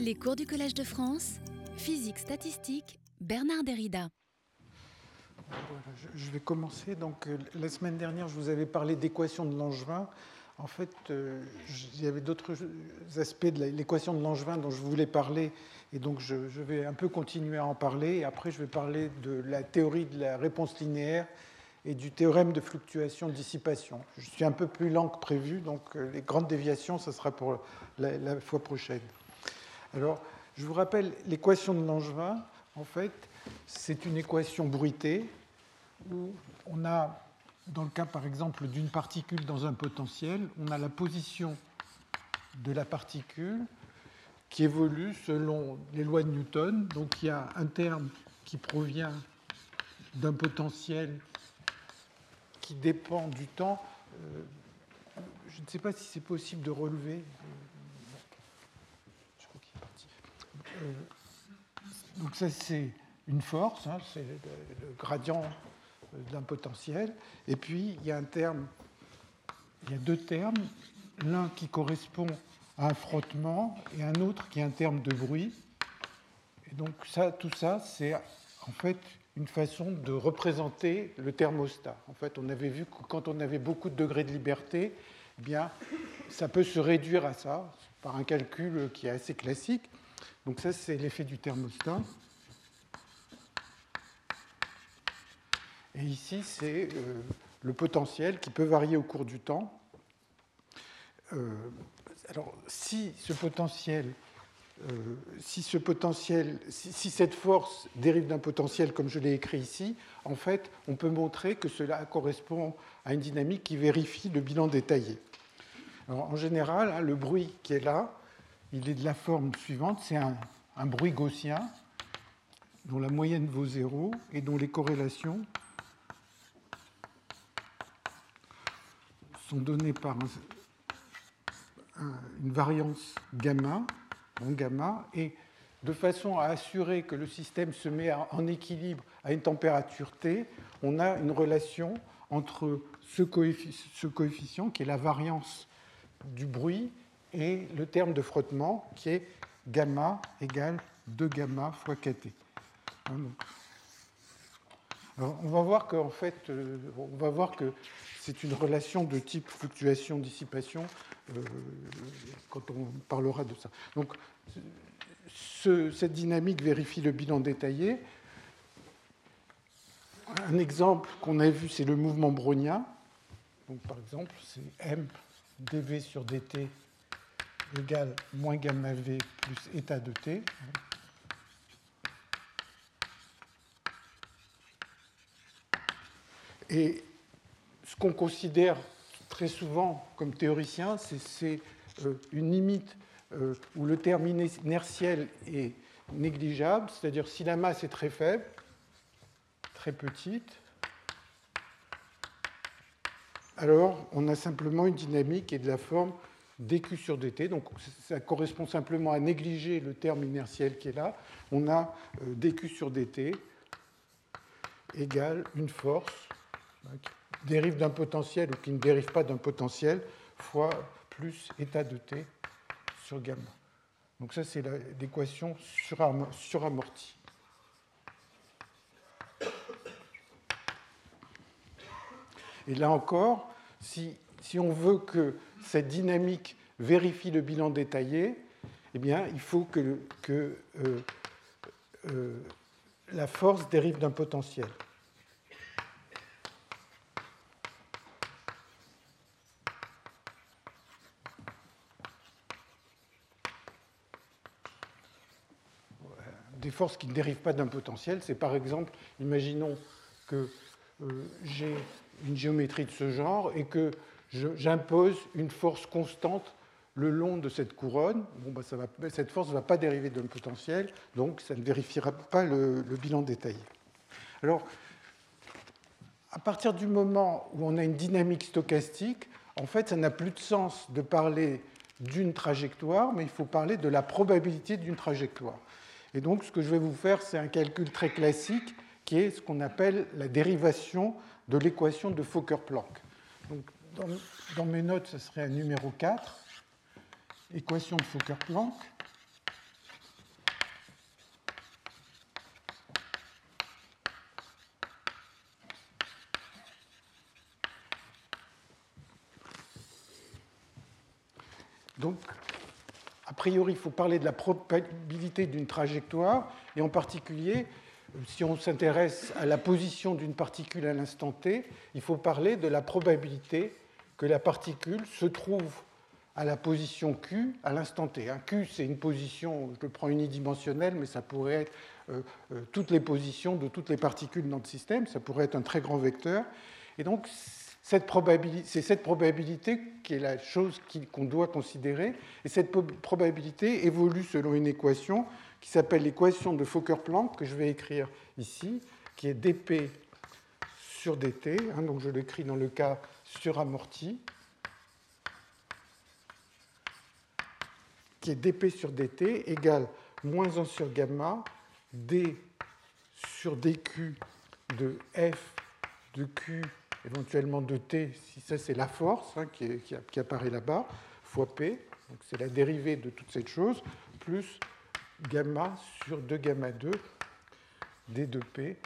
Les cours du Collège de France, physique statistique, Bernard Derrida. je vais commencer. Donc, euh, la semaine dernière, je vous avais parlé d'équation de Langevin. En fait, euh, il y avait d'autres aspects de l'équation de Langevin dont je voulais parler, et donc je, vais un peu continuer à en parler. Et après, je vais parler de la théorie de la réponse linéaire et du théorème de fluctuation-dissipation. Je suis un peu plus lent que prévu, donc euh, les grandes déviations, ce sera pour la fois prochaine. Alors, je vous rappelle l'équation de Langevin. En fait, c'est une équation bruitée où on a, dans le cas par exemple d'une particule dans un potentiel, on a la position de la particule qui évolue selon les lois de Newton. Donc il y a un terme qui provient d'un potentiel qui dépend du temps. Euh, je ne sais pas si c'est possible de relever. Euh, donc ça, c'est une force, hein, c'est le, gradient d'un potentiel. Et puis, il y a un terme, il y a deux termes, l'un qui correspond à un frottement et un autre qui est un terme de bruit. Et donc ça, tout ça, c'est en fait une façon de représenter le thermostat. En fait, on avait vu que quand on avait beaucoup de degrés de liberté, eh bien, ça peut se réduire à ça par un calcul qui est assez classique. Donc ça, c'est l'effet du thermostat. Et ici, c'est euh, le potentiel qui peut varier au cours du temps. Euh, alors, si ce potentiel, euh, si, ce potentiel si, cette force dérive d'un potentiel comme je l'ai écrit ici, en fait, on peut montrer que cela correspond à une dynamique qui vérifie le bilan détaillé. en général, hein, le bruit qui est là, il est de la forme suivante, c'est un, bruit gaussien dont la moyenne vaut 0 et dont les corrélations sont données par une variance gamma, gamma, et de façon à assurer que le système se met en équilibre à une température T, on a une relation entre ce coefficient qui est la variance du bruit et le terme de frottement qui est gamma égale 2 gamma fois kt. Hein, euh, on va voir que c'est une relation de type fluctuation-dissipation euh, quand on parlera de ça. Donc, cette dynamique vérifie le bilan détaillé. Un exemple qu'on a vu, c'est le mouvement brownien. Donc, par exemple, c'est m dv sur dt égale moins gamma V plus état de T. Et ce qu'on considère très souvent comme théoricien, c'est euh, une limite euh, où le terme inertiel est négligeable, c'est-à-dire si la masse est très faible, très petite, alors on a simplement une dynamique est de la forme dq sur dt. Donc ça correspond simplement à négliger le terme inertiel qui est là. On a euh, dq sur dt égale une force qui dérive d'un potentiel ou qui ne dérive pas d'un potentiel fois plus état de t sur gamma. Donc ça, c'est l'équation suramortie. Et là encore, si, si on veut que cette dynamique vérifie le bilan détaillé, eh bien, il faut que, euh, euh, la force dérive d'un potentiel. Des forces qui ne dérivent pas d'un potentiel, c'est par exemple, imaginons que euh, j'ai une géométrie de ce genre et que j'impose une force constante le long de cette couronne. Bon, ça va, cette force ne va pas dériver d'un potentiel, donc ça ne vérifiera pas le, bilan détaillé. Alors, à partir du moment où on a une dynamique stochastique, en fait, ça n'a plus de sens de parler d'une trajectoire, mais il faut parler de la probabilité d'une trajectoire. Et donc, ce que je vais vous faire, c'est un calcul très classique qui est ce qu'on appelle la dérivation de l'équation de Fokker-Planck. Donc, dans, mes notes, ce serait un numéro 4, équation de Fokker-Planck. Donc, a priori, il faut parler de la probabilité d'une trajectoire, et en particulier, si on s'intéresse à la position d'une particule à l'instant t, il faut parler de la probabilité que la particule se trouve à la position Q à l'instant t. Q, c'est une position, je le prends unidimensionnelle, mais ça pourrait être euh, euh, toutes les positions de toutes les particules dans le système, ça pourrait être un très grand vecteur. Et donc, c'est cette probabilité qui est la chose qu'on doit considérer. Et cette probabilité évolue selon une équation qui s'appelle l'équation de Fokker-Planck, que je vais écrire ici, qui est dp sur dt. Hein, donc je l'écris dans le cas suramorti, qui est dp sur dt égale moins 1 sur gamma d sur dq de f de q éventuellement de t, si ça c'est la force hein, qui, apparaît là-bas, fois p, donc c'est la dérivée de toute cette chose, plus gamma sur 2 gamma 2 d2p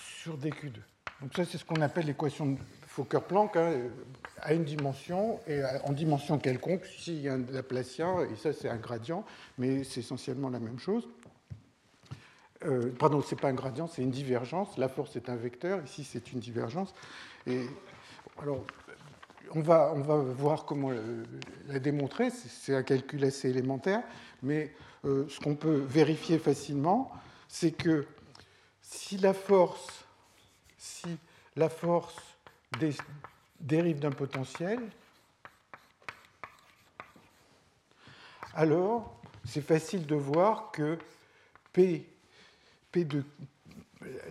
sur dq2. Donc ça c'est ce qu'on appelle l'équation de Fokker-Planck hein, à une dimension et en dimension quelconque. Ici il y a un Laplacien et ça c'est un gradient, mais c'est essentiellement la même chose. Euh, pardon, ce n'est pas un gradient, c'est une divergence. La force est un vecteur, ici c'est une divergence. Et, alors, on va, on va voir comment la démontrer, c'est un calcul assez élémentaire, mais euh, ce qu'on peut vérifier facilement, c'est que si la force, si la force dérive d'un potentiel, alors c'est facile de voir que P P de,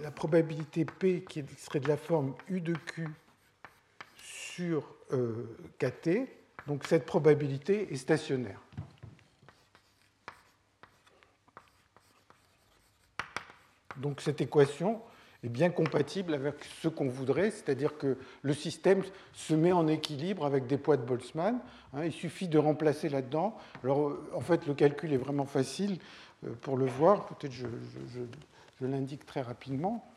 la probabilité P qui serait de la forme U de Q sur euh, KT, donc cette probabilité est stationnaire. Donc cette équation est bien compatible avec ce qu'on voudrait, c'est-à-dire que le système se met en équilibre avec des poids de Boltzmann. Hein, il suffit de remplacer là-dedans. Alors en fait, le calcul est vraiment facile. Euh, pour le voir, peut-être je, l'indique très rapidement.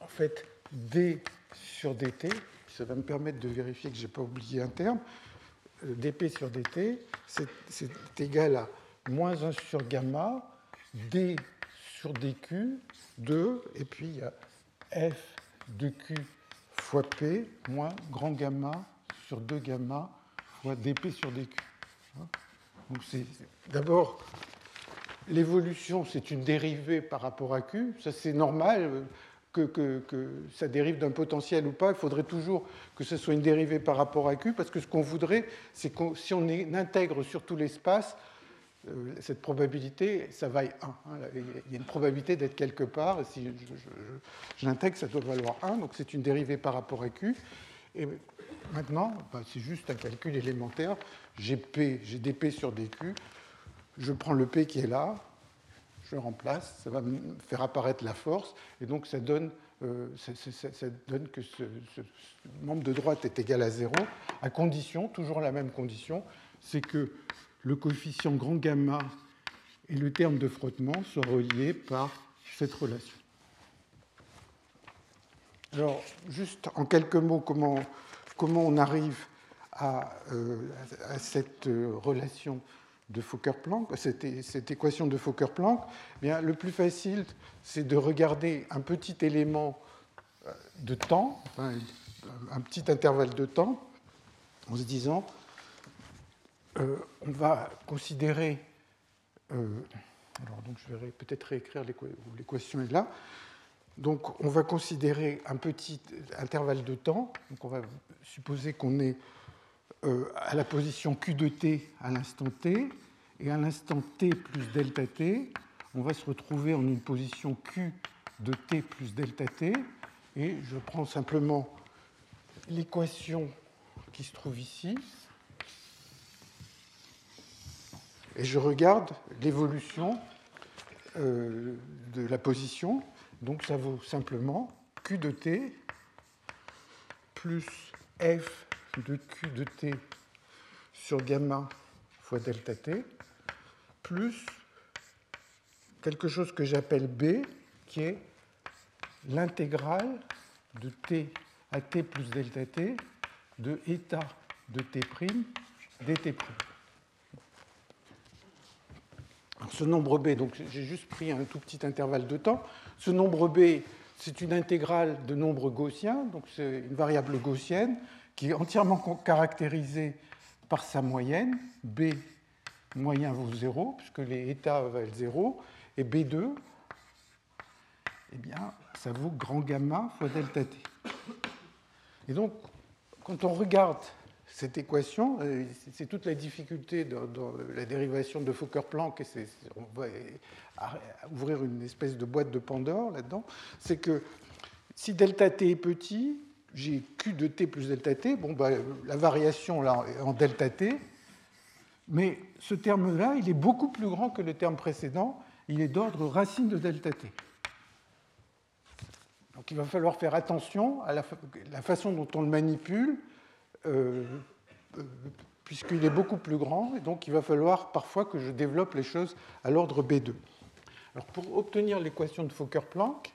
En fait, d sur dt, ça va me permettre de vérifier que je n'ai pas oublié un terme, euh, dp sur dt, c'est égal à moins 1 sur gamma, d sur dq, 2, et puis il y a f de q fois p moins grand gamma sur 2 gamma fois dp sur dq. D'abord l'évolution, c'est une dérivée par rapport à q. Ça c'est normal que, que, ça dérive d'un potentiel ou pas. Il faudrait toujours que ce soit une dérivée par rapport à q, parce que ce qu'on voudrait, c'est que si on intègre sur tout l'espace, cette probabilité, ça vaille 1. Hein. Il y a une probabilité d'être quelque part. Si je, l'intègre, ça doit valoir 1. Donc c'est une dérivée par rapport à Q. Et maintenant, bah, c'est juste un calcul élémentaire. J'ai P, j'ai dP sur dQ. Je prends le P qui est là, je remplace, ça va me faire apparaître la force. Et donc ça donne, euh, que ce, ce, membre de droite est égal à 0, à condition, toujours la même condition, c'est que le coefficient grand gamma et le terme de frottement sont reliés par cette relation. Alors, juste en quelques mots, comment, comment on arrive à, euh, cette relation de Fokker-Planck, cette, cette, équation de Fokker-Planck? Eh Le plus facile, c'est de regarder un petit élément euh, de temps, un petit intervalle de temps, en se disant euh, on va considérer. Euh, alors, donc, je vais peut-être réécrire l'équation est là. Donc, on va considérer un petit intervalle de temps. Donc, on va supposer qu'on est euh, à la position Q de t à l'instant t, et à l'instant t plus delta t, on va se retrouver en une position Q de t plus delta t, et je prends simplement l'équation qui se trouve ici, et je regarde l'évolution euh, de la position. Donc ça vaut simplement Q de t plus f de Q de t sur gamma fois delta t plus quelque chose que j'appelle B, qui est l'intégrale de t à t plus delta t de état de t' dt'. Ce nombre b, donc j'ai juste pris un tout petit intervalle de temps. Ce nombre b, c'est une intégrale de nombre gaussien, donc c'est une variable gaussienne qui est entièrement caractérisée par sa moyenne. B moyen vaut 0, puisque les états valent 0, et B2, eh bien, ça vaut grand gamma fois delta t. Et donc, quand on regarde cette équation, euh, c'est toute la difficulté dans, la dérivation de Fokker-Planck, et on va ouvrir une espèce de boîte de Pandore là-dedans, c'est que si delta t est petit, j'ai q de t plus delta t, bon, bah, la variation là en delta t, mais ce terme-là, il est beaucoup plus grand que le terme précédent, il est d'ordre racine de delta t. Donc il va falloir faire attention à la, façon dont on le manipule, puisqu'il est beaucoup plus grand, et donc il va falloir parfois que je développe les choses à l'ordre B2. Alors pour obtenir l'équation de Fokker-Planck,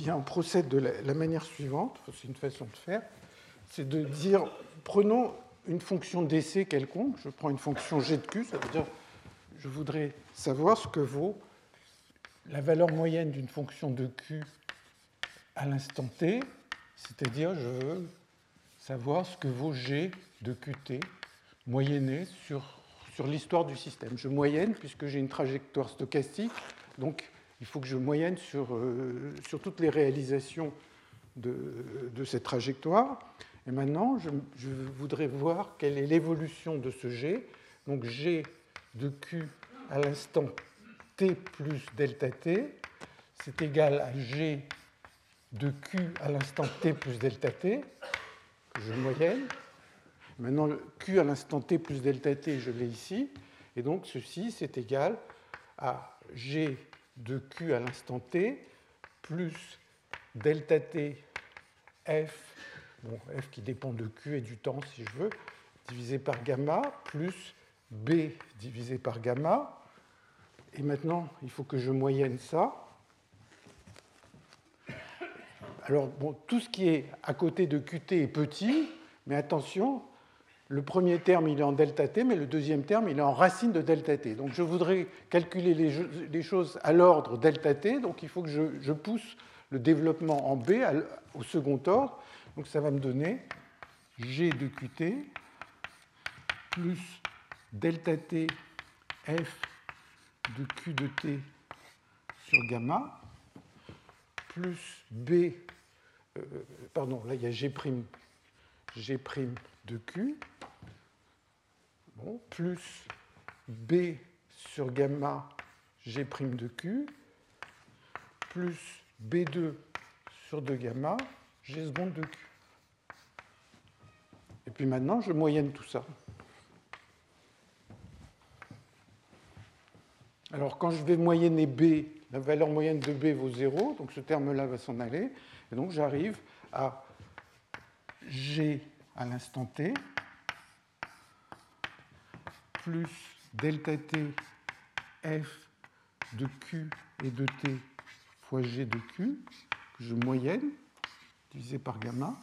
eh on procède de la manière suivante, c'est une façon de faire, c'est de dire, prenons une fonction d'essai quelconque, je prends une fonction g de q, ça veut dire je voudrais savoir ce que vaut la valeur moyenne d'une fonction de q à l'instant t, c'est-à-dire je veux savoir ce que vaut g de qt moyenné sur, sur l'histoire du système. Je moyenne puisque j'ai une trajectoire stochastique, donc il faut que je moyenne sur, euh, sur toutes les réalisations de, de cette trajectoire. Et maintenant, je, je, voudrais voir quelle est l'évolution de ce g. Donc g de Q à l'instant t plus delta t, c'est égal à G de Q à l'instant t plus delta t, que je moyenne. Maintenant, Q à l'instant t plus delta t, je l'ai ici. Et donc, ceci, c'est égal à G de Q à l'instant t plus delta t f, bon, f qui dépend de Q et du temps, si je veux, divisé par gamma, plus B divisé par gamma. Et maintenant, il faut que je moyenne ça. Alors, bon, tout ce qui est à côté de Qt est petit, mais attention, le premier terme, il est en delta t, mais le deuxième terme, il est en racine de delta t. Donc, je voudrais calculer les, choses à l'ordre delta t, donc il faut que je, pousse le développement en B au second ordre. Donc, ça va me donner g de Qt plus delta t f de q de t sur gamma plus b, euh, pardon, là il y a g', g' de q, bon, plus b sur gamma g' de q, plus b2 sur 2 gamma g seconde de q. Et puis maintenant, je moyenne tout ça. Alors quand je vais moyenner B, la valeur moyenne de B vaut 0, donc ce terme-là va s'en aller, et donc j'arrive à G à l'instant t plus delta t f de q et de t fois g de q, que je moyenne, divisé par gamma.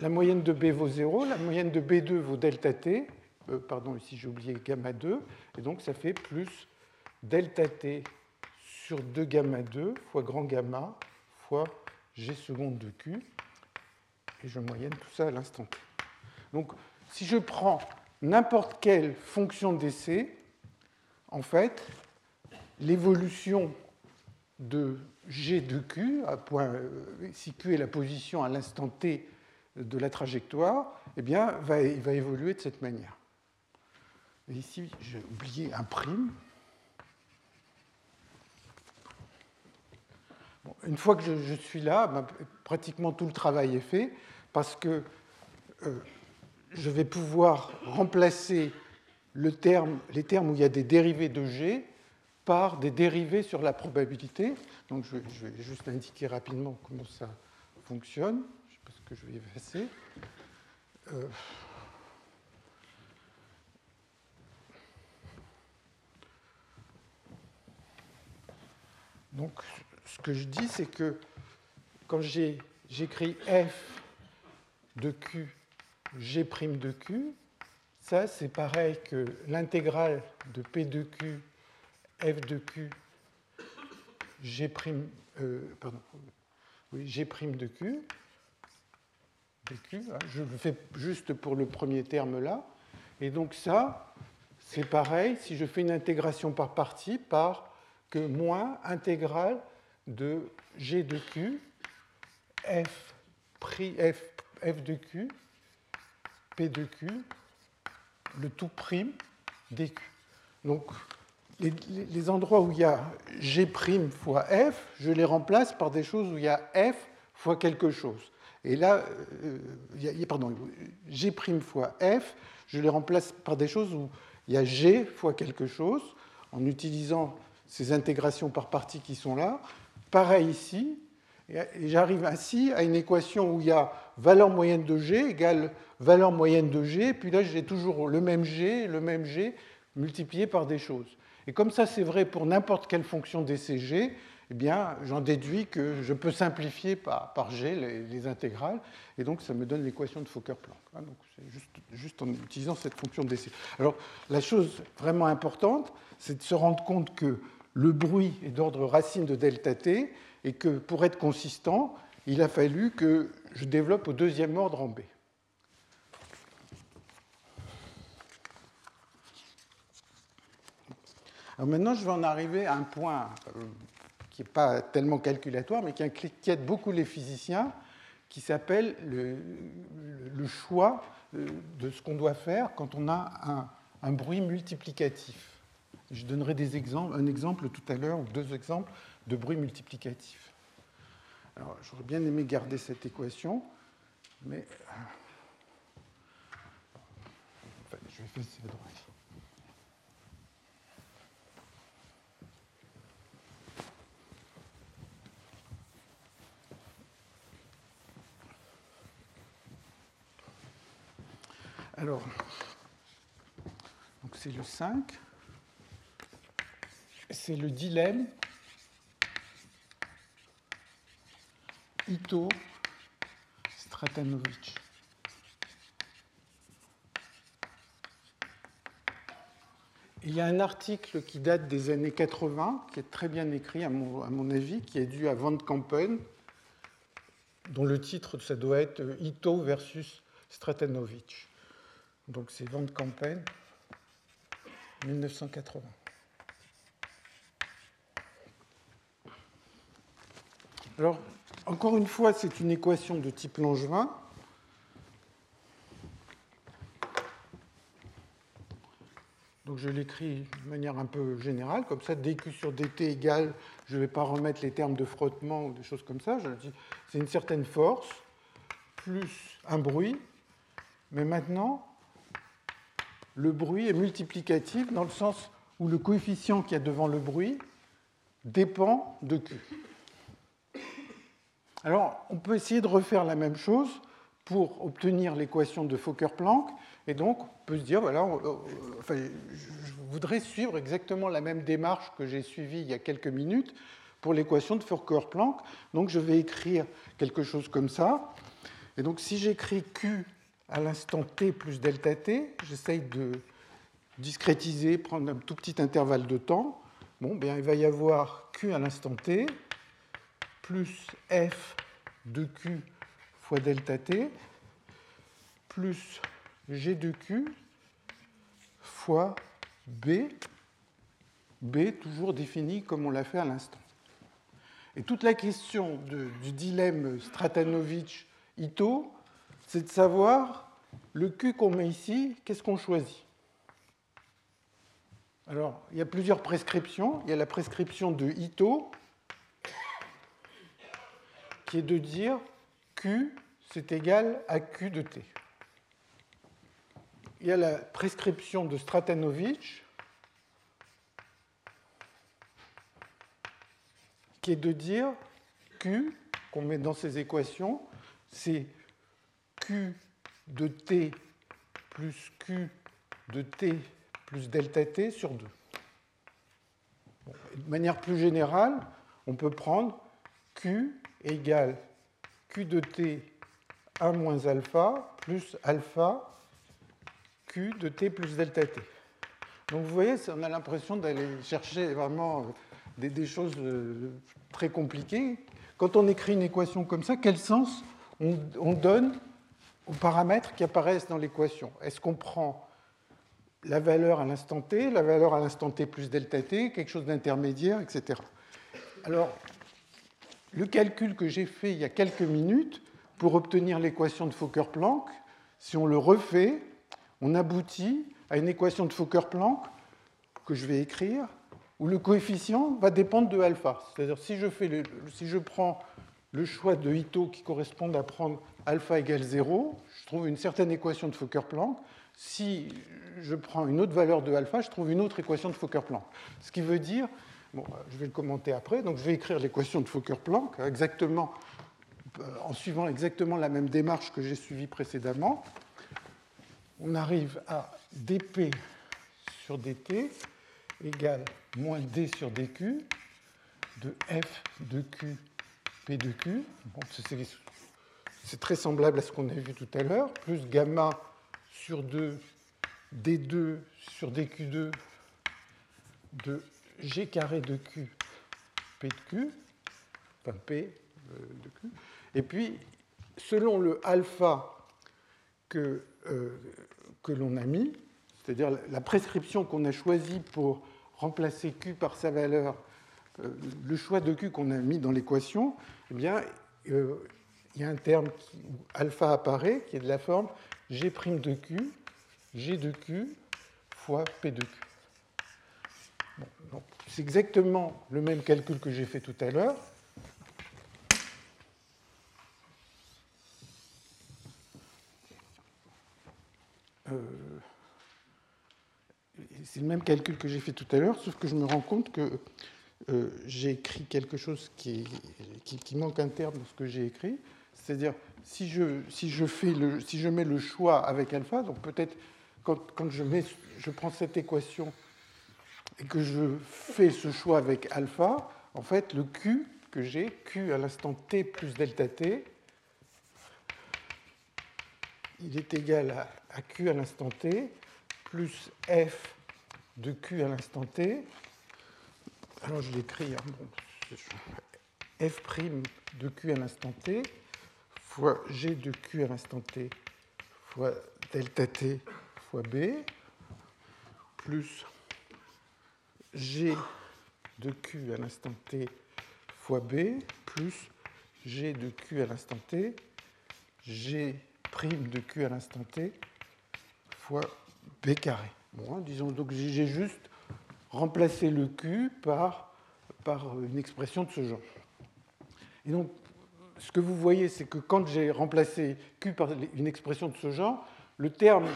La moyenne de B vaut 0, la moyenne de B2 vaut delta t, euh, pardon, ici j'ai oublié gamma 2, et donc ça fait plus delta t sur 2 gamma 2 fois grand gamma fois g seconde de q, et je moyenne tout ça à l'instant t. Donc si je prends n'importe quelle fonction d'essai, en fait, l'évolution de g de q, à point, si q est la position à l'instant t de la trajectoire, eh bien, va, il va évoluer de cette manière ici, j'ai oublié un prime. Une fois que je, suis là, ben, pratiquement tout le travail est fait parce que euh, je vais pouvoir remplacer les termes où il y a des dérivés de G par des dérivés sur la probabilité. Donc je, vais juste indiquer rapidement comment ça fonctionne. Je sais pas ce que je vais effacer. Euh. Donc ce que je dis, c'est que quand j'écris f de q, g' de q, ça, c'est pareil que l'intégrale de p de q, f de q, g', euh, pardon, oui, g' de q, hein, je le fais juste pour le premier terme là. Et donc ça, c'est pareil si je fais une intégration par partie par que moins intégrale de g de q, f, f, f de q, p de q, le tout prime dq. Donc les, endroits où il y a g' fois f, je les remplace par des choses où il y a f fois quelque chose. Et là, euh, y pardon, g' fois f, je les remplace par des choses où il y a g fois quelque chose, en utilisant ces intégrations par partie qui sont là. Pareil ici, et j'arrive ainsi à une équation où il y a valeur moyenne de g égale valeur moyenne de g, et puis là j'ai toujours le même g, le même g multiplié par des choses. Et comme ça c'est vrai pour n'importe quelle fonction DCG, eh bien j'en déduis que je peux simplifier par, g les, intégrales, et donc ça me donne l'équation de Fokker-Planck. Hein, donc juste, juste, en utilisant cette fonction DC. Alors la chose vraiment importante, c'est de se rendre compte que le bruit est d'ordre racine de delta t, et que pour être consistant, il a fallu que je développe au deuxième ordre en B. Alors maintenant, je vais en arriver à un point euh, qui n'est pas tellement calculatoire, mais qui inquiète beaucoup les physiciens, qui s'appelle le, choix euh, de ce qu'on doit faire quand on a un, un bruit multiplicatif. Je donnerai des exemples, un exemple tout à l'heure, ou deux exemples de bruit multiplicatif. Alors, j'aurais bien aimé garder cette équation, mais enfin, je vais faire la droite. Alors, c'est le 5. C'est le dilemme Ito Stratanovic. Il y a un article qui date des années 80, qui est très bien écrit à mon, avis, qui est dû à Van Kampen, dont le titre, ça doit être Ito versus Stratanovic. Donc c'est Van Kampen, 1980. Alors, encore une fois, c'est une équation de type Langevin. Donc je l'écris de manière un peu générale, comme ça, dq sur dt égale, je ne vais pas remettre les termes de frottement ou des choses comme ça, je dis c'est une certaine force plus un bruit, mais maintenant, le bruit est multiplicatif dans le sens où le coefficient qu'il y a devant le bruit dépend de Q. Alors, on peut essayer de refaire la même chose pour obtenir l'équation de Fokker-Planck. Et donc, on peut se dire, voilà, enfin, je voudrais suivre exactement la même démarche que j'ai suivie il y a quelques minutes pour l'équation de Fokker-Planck. Donc, je vais écrire quelque chose comme ça. Et donc, si j'écris Q à l'instant t plus delta t, j'essaye de discrétiser, prendre un tout petit intervalle de temps. Bon, bien, il va y avoir Q à l'instant t plus f de q fois delta t plus g de q fois b, b toujours défini comme on l'a fait à l'instant. Et toute la question du dilemme Stratanovich-Ito, c'est de savoir le Q qu'on met ici, qu'est-ce qu'on choisit? Alors, il y a plusieurs prescriptions. Il y a la prescription de Ito, qui est de dire Q, c'est égal à Q de T. Il y a la prescription de Stratanovich, qui est de dire Q, qu'on met dans ces équations, c'est Q de T plus Q de T plus delta T sur 2. de manière plus générale, on peut prendre Q égale Q de t 1 moins alpha plus alpha Q de t plus delta t. Donc vous voyez, on a l'impression d'aller chercher vraiment des, choses euh, très compliquées. Quand on écrit une équation comme ça, quel sens on, donne aux paramètres qui apparaissent dans l'équation? Est-ce qu'on prend la valeur à l'instant t, la valeur à l'instant t plus delta t, quelque chose d'intermédiaire, etc. Alors, le calcul que j'ai fait il y a quelques minutes pour obtenir l'équation de Fokker-Planck, si on le refait, on aboutit à une équation de Fokker-Planck que je vais écrire, où le coefficient va dépendre de alpha. C'est-à-dire si je, si je prends le choix de Ito qui correspond à prendre alpha égale 0, je trouve une certaine équation de Fokker-Planck. Si je prends une autre valeur de alpha, je trouve une autre équation de Fokker-Planck. Ce qui veut dire, bon, je vais le commenter après, donc je vais écrire l'équation de Fokker-Planck exactement, euh, en suivant exactement la même démarche que j'ai suivie précédemment. On arrive à dp sur dt égale moins d sur dq de f de q p de q. c'est très semblable à ce qu'on a vu tout à l'heure, plus gamma sur 2 d2 sur dq2 de g carré de q p de q, enfin p euh, de q. Et puis, selon le alpha que, euh, que l'on a mis, c'est-à-dire la prescription qu'on a choisie pour remplacer Q par sa valeur, euh, le choix de Q qu'on a mis dans l'équation, eh bien, il y a un terme où alpha apparaît qui est de la forme G' de Q, G de Q fois P de Q. c'est exactement le même calcul que j'ai fait tout à l'heure. Euh, c'est le même calcul que j'ai fait tout à l'heure, sauf que je me rends compte que euh, j'ai écrit quelque chose qui, qui, manque un terme dans ce que j'ai écrit. C'est-à-dire, si je, si, je si je mets le choix avec alpha, donc peut-être quand, quand je, je prends cette équation et que je fais ce choix avec alpha, en fait, le Q que j'ai, Q à l'instant t plus delta t, il est égal à, Q à l'instant t plus f de q à l'instant t. Alors je l'écris, hein, f' de q à l'instant t fois g de q à l'instant t fois delta t fois b plus g de q à l'instant t fois b plus g de q à l'instant t g' de q à l'instant t fois b carré. Bon, hein, disons donc j'ai juste remplacé le Q par, par une expression de ce genre. Et donc, ce que vous voyez, c'est que quand j'ai remplacé Q par une expression de ce genre, le terme,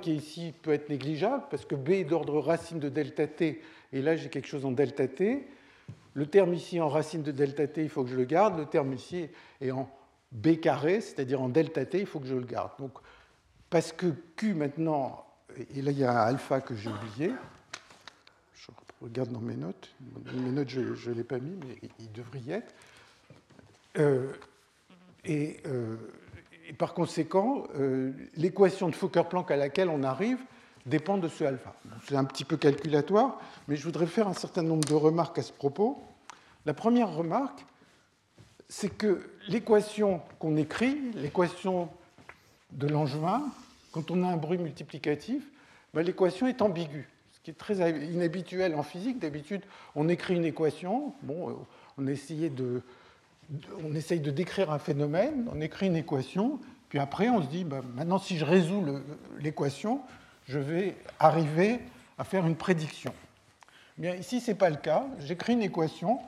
qui est ici peut être négligeable, parce que B est d'ordre racine de delta t, et là j'ai quelque chose en delta t. Le terme ici en racine de delta t, il faut que je le garde. Le terme ici est en B carré, c'est-à-dire en delta t, il faut que je le garde. Donc, parce que Q maintenant et là, il y a un alpha que j'ai oublié. Je regarde dans mes notes. Mes notes, je ne l'ai pas mis, mais il devrait y être. Euh, euh, et, par conséquent, euh, l'équation de Fokker-Planck à laquelle on arrive dépend de ce alpha. C'est un petit peu calculatoire, mais je voudrais faire un certain nombre de remarques à ce propos. La première remarque, c'est que l'équation qu'on écrit, l'équation de Langevin, quand on a un bruit multiplicatif, ben, l'équation est ambiguë, ce qui est très inhabituel en physique. D'habitude, on écrit une équation, bon, euh, on, de, on essaye de décrire un phénomène, on écrit une équation, puis après on se dit, ben, maintenant si je résous l'équation, je vais arriver à faire une prédiction. Bien, ici, ce n'est pas le cas. J'écris une équation,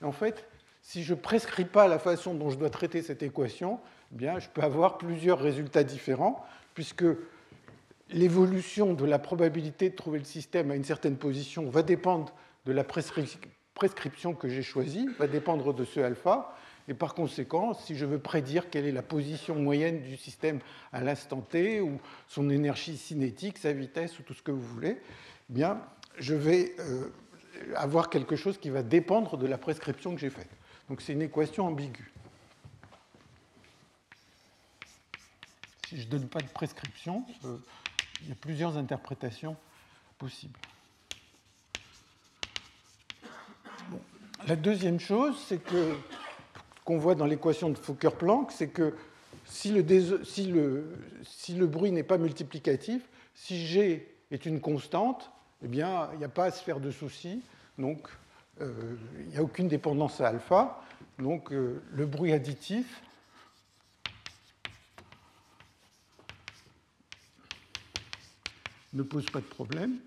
et en fait, si je ne prescris pas la façon dont je dois traiter cette équation, eh bien, je peux avoir plusieurs résultats différents puisque l'évolution de la probabilité de trouver le système à une certaine position va dépendre de la prescription que j'ai choisie, va dépendre de ce alpha, et par conséquent, si je veux prédire quelle est la position moyenne du système à l'instant t, ou son énergie cinétique, sa vitesse, ou tout ce que vous voulez, eh bien, je vais, euh, avoir quelque chose qui va dépendre de la prescription que j'ai faite. Donc c'est une équation ambiguë. Si je ne donne pas de prescription, euh, il y a plusieurs interprétations possibles. La deuxième chose, c'est que qu'on voit dans l'équation de Fokker-Planck, c'est que si le, bruit n'est pas multiplicatif, si G est une constante, eh bien, il n'y a pas à se faire de soucis. Donc, euh, il n'y a aucune dépendance à alpha. Donc, euh, le bruit additif ne pose pas de problème.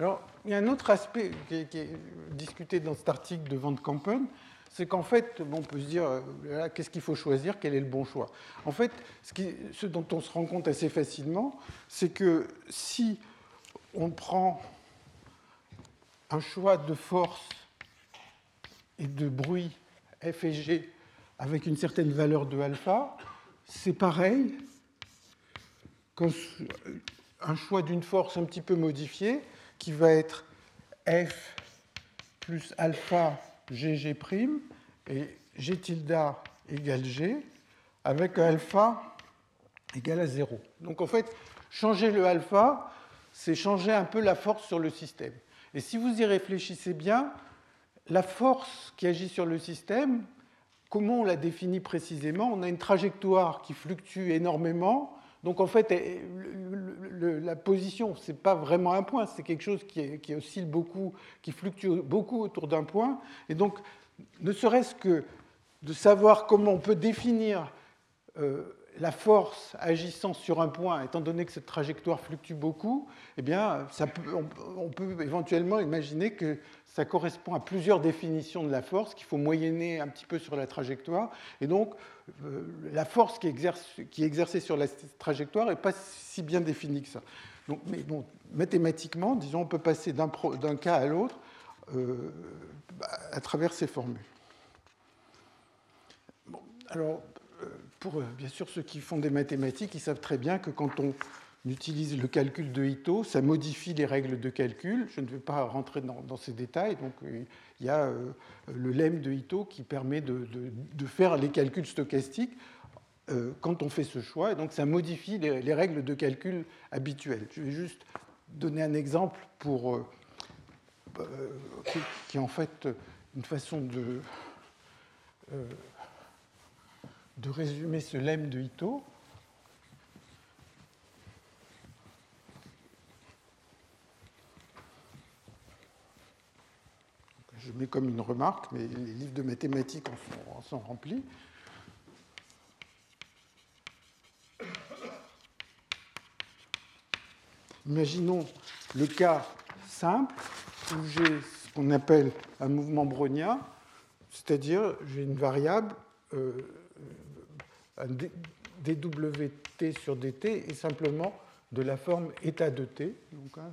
Alors, il y a un autre aspect qui est, discuté dans cet article de Van Kampen, c'est qu'en fait, on peut se dire, euh, qu'est-ce qu'il faut choisir, quel est le bon choix? En fait, ce, dont on se rend compte assez facilement, c'est que si on prend un choix de force et de bruit F et G avec une certaine valeur de alpha, c'est pareil qu'un choix d'une force un petit peu modifiée qui va être F plus alpha GG' et G tilde égale G avec alpha égal à 0. Donc en fait, changer le alpha, c'est changer un peu la force sur le système. Et si vous y réfléchissez bien, la force qui agit sur le système, comment on la définit précisément? On a une trajectoire qui fluctue énormément donc en fait, la position, ce n'est pas vraiment un point, c'est quelque chose qui, oscille beaucoup, qui fluctue beaucoup autour d'un point. Et donc, ne serait-ce que de savoir comment on peut définir euh, la force agissant sur un point, étant donné que cette trajectoire fluctue beaucoup, eh bien, on, peut éventuellement imaginer que ça correspond à plusieurs définitions de la force qu'il faut moyenner un petit peu sur la trajectoire. Et donc, euh, la force qui, est exercée sur la trajectoire n'est pas si bien définie que ça. Donc, mais bon, mathématiquement, disons, on peut passer d'un cas à l'autre euh, à travers ces formules. Bon, alors, pour bien sûr ceux qui font des mathématiques, ils savent très bien que quand on utilise le calcul de Ito, ça modifie les règles de calcul. Je ne vais pas rentrer dans, ces détails. Donc, euh, il y a euh, le lemme de Ito qui permet de, faire les calculs stochastiques euh, quand on fait ce choix. Et donc, ça modifie les, règles de calcul habituelles. Je vais juste donner un exemple pour, qui, est en fait une façon de, de résumer ce lemme de Ito. je mets comme une remarque, mais les livres de mathématiques en sont, remplis. Imaginons le cas simple où j'ai ce qu'on appelle un mouvement brownien, c'est-à-dire j'ai une variable euh, dwt sur dt est simplement de la forme état de t. Donc, hein,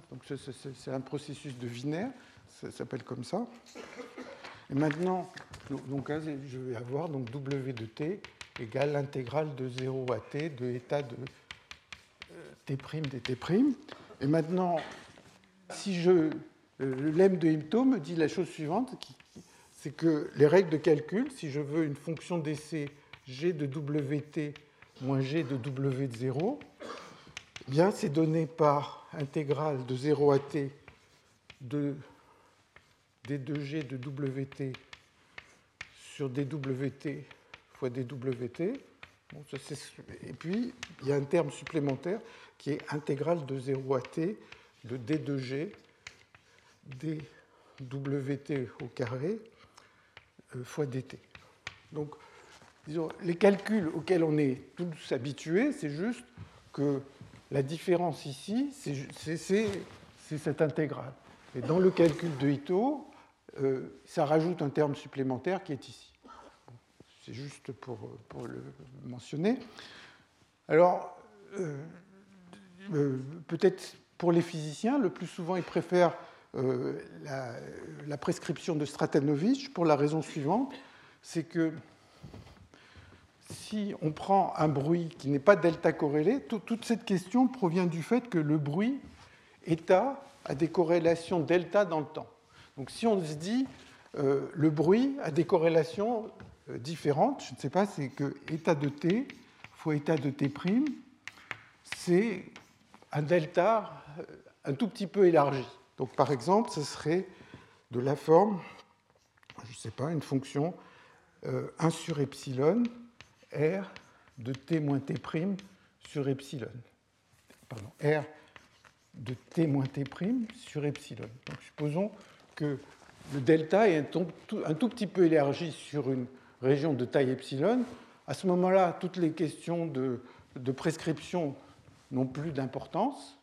c'est un processus de Wiener ça s'appelle comme ça. Et maintenant, donc, hein, je vais avoir donc W de t égale l'intégrale de 0 à t de état de euh, t' dt'. Et maintenant, si je. Euh, le lemme de Himto me dit la chose suivante c'est que les règles de calcul, si je veux une fonction d'essai g de wt moins g de w de 0, eh bien c'est donné par intégrale de 0 à t de d2g de wt sur dwt fois dwt. et puis, il y a un terme supplémentaire qui est intégrale de 0 à t de d2g dwt au carré euh, fois dt. Donc, les calculs auxquels on est tous habitués, c'est juste que la différence ici, c'est cette intégrale. Et dans le calcul de Ito, euh, ça rajoute un terme supplémentaire qui est ici. C'est juste pour, le mentionner. Alors, euh, euh, peut-être pour les physiciens, le plus souvent, ils préfèrent la, prescription de Stratanovich pour la raison suivante, c'est que si on prend un bruit qui n'est pas delta corrélé, toute cette question provient du fait que le bruit état a des corrélations delta dans le temps. Donc si on se dit euh, le bruit a des corrélations euh, différentes, je ne sais pas, c'est que état de t fois état de t', c'est un delta euh, un tout petit peu élargi. Donc par exemple, ce serait de la forme, je ne sais pas, une fonction 1 sur epsilon r de t moins t' sur epsilon. Pardon, r de t moins t' sur epsilon. Supposons que le delta est un tout petit peu élargi sur une région de taille epsilon. À ce moment-là, toutes les questions de, de prescription n'ont plus d'importance.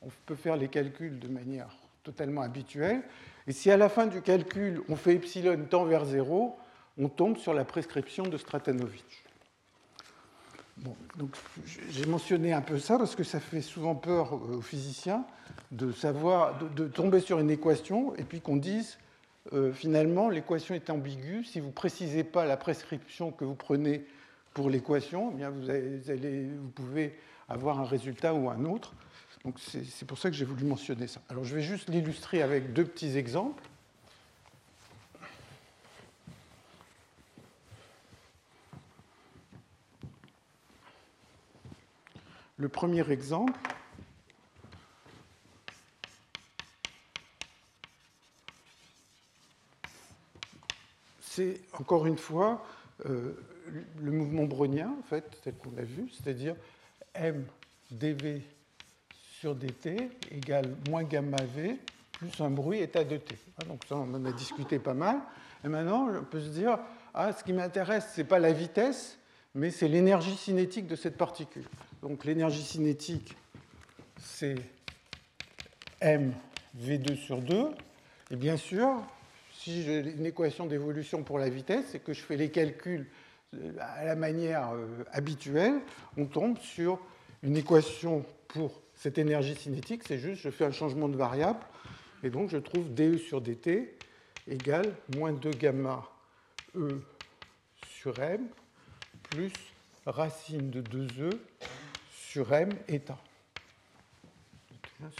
On peut faire les calculs de manière totalement habituelle. Et si à la fin du calcul, on fait epsilon tend vers 0, on tombe sur la prescription de Stratanovich. J'ai mentionné un peu ça parce que ça fait souvent peur aux physiciens de savoir, de, tomber sur une équation et puis qu'on dise euh, finalement l'équation est ambiguë. Si vous ne précisez pas la prescription que vous prenez pour l'équation, eh vous, vous pouvez avoir un résultat ou un autre. Donc c'est pour ça que j'ai voulu mentionner ça. Alors je vais juste l'illustrer avec deux petits exemples. Le premier exemple, c'est encore une fois euh, le mouvement brownien, en fait, tel qu'on l'a vu, c'est-à-dire m dv sur dt égale moins gamma v plus un bruit état de t. Ah, donc ça, on en a discuté pas mal. Et maintenant, on peut se dire, ah, ce qui m'intéresse, ce n'est pas la vitesse, mais c'est l'énergie cinétique de cette particule. Donc l'énergie cinétique, c'est mv2 sur 2. Et bien sûr, si j'ai une équation d'évolution pour la vitesse et que je fais les calculs euh, à la manière euh, habituelle, on tombe sur une équation pour cette énergie cinétique. C'est juste, je fais un changement de variable. Et donc, je trouve dE sur dt égale moins 2 gamma E sur m plus racine de 2e sur m état.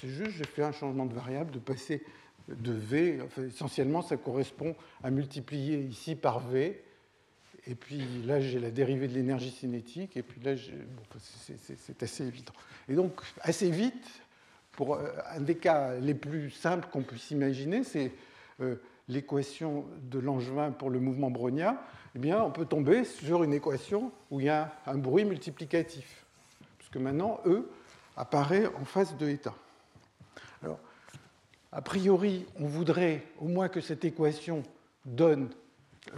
C'est juste, j'ai fait un changement de variable, de passer de v, essentiellement ça correspond à multiplier ici par v, et puis là j'ai la dérivée de l'énergie cinétique, et puis là c'est assez évident. Et donc assez vite, pour euh, un des cas les plus simples qu'on puisse imaginer, c'est euh, l'équation de Langevin pour le mouvement brownien, eh bien on peut tomber sur une équation où il y a un bruit multiplicatif que maintenant E apparaît en face de. Alors, a priori, on voudrait au moins que cette équation donne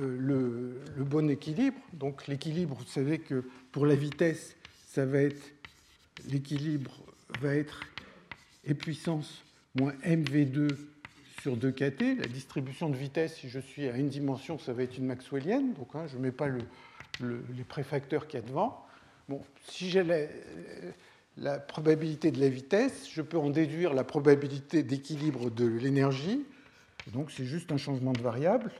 euh, le, bon équilibre. Donc l'équilibre, vous savez que pour la vitesse, ça va être l'équilibre va être e puissance moins mv2 sur 2kt. La distribution de vitesse, si je suis à une dimension, ça va être une maxwellienne. Donc hein, je ne mets pas les préfacteurs qu'il y a devant. Bon, si j'ai la, probabilité de la vitesse, je peux en déduire la probabilité d'équilibre de l'énergie. Donc c'est juste un changement de variable.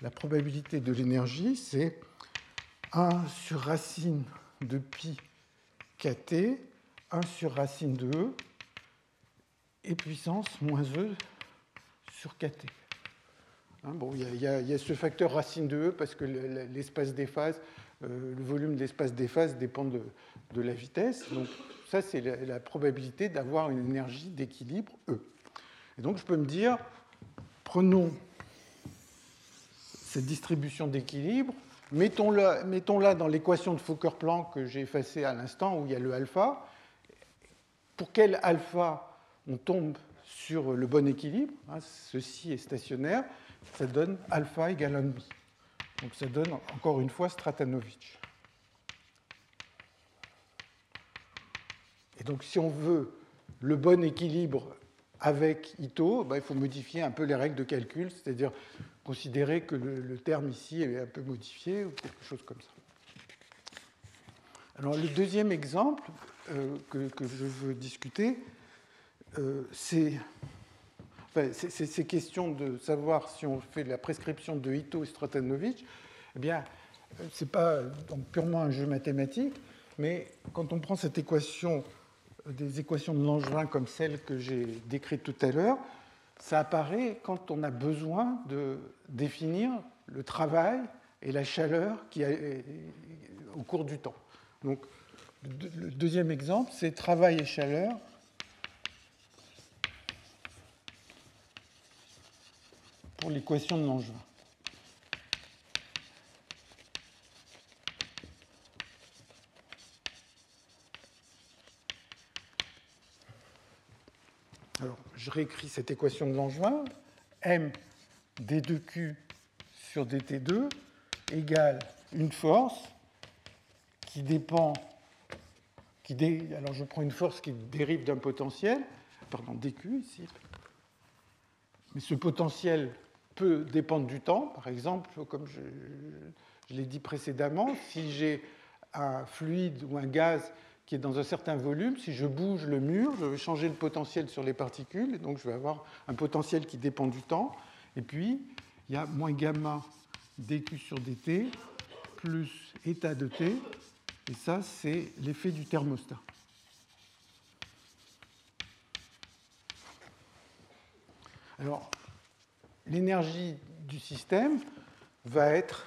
La probabilité de l'énergie, c'est 1 sur racine de pi kt, 1 sur racine de e, et puissance moins e sur kt. Hein, bon, il y, a ce facteur racine de e parce que l'espace des phases le volume de l'espace des phases dépend de, la vitesse. Donc ça, c'est la, probabilité d'avoir une énergie d'équilibre E. Et donc je peux me dire, prenons cette distribution d'équilibre, mettons-la mettons dans l'équation de Fokker-Planck que j'ai effacée à l'instant, où il y a le alpha. Pour quel alpha on tombe sur le bon équilibre hein, Ceci est stationnaire. Ça donne alpha égale 1,5. Donc ça donne encore une fois Stratanovich. Et donc si on veut le bon équilibre avec Ito, ben, il faut modifier un peu les règles de calcul, c'est-à-dire considérer que le, terme ici est un peu modifié ou quelque chose comme ça. Alors le deuxième exemple euh, que, je veux discuter, euh, c'est c'est ces questions de savoir si on fait la prescription de Ito et Stratanovich. Eh bien, ce n'est pas donc, purement un jeu mathématique, mais quand on prend cette équation, des équations de Langevin comme celle que j'ai décrite tout à l'heure, ça apparaît quand on a besoin de définir le travail et la chaleur qui a, au cours du temps. Donc, le deuxième exemple, c'est travail et chaleur. Pour l'équation de Langevin. Alors, je réécris cette équation de Langevin. M d2q sur dt2 égale une force qui dépend, qui alors je prends une force qui dérive d'un potentiel, pardon, dq ici, mais ce potentiel peut dépendre du temps. Par exemple, comme je, l'ai dit précédemment, si j'ai un fluide ou un gaz qui est dans un certain volume, si je bouge le mur, je vais changer le potentiel sur les particules, et donc je vais avoir un potentiel qui dépend du temps. Et puis, il y a moins gamma dq sur dt plus état de t, et ça, c'est l'effet du thermostat. Alors, l'énergie du système va être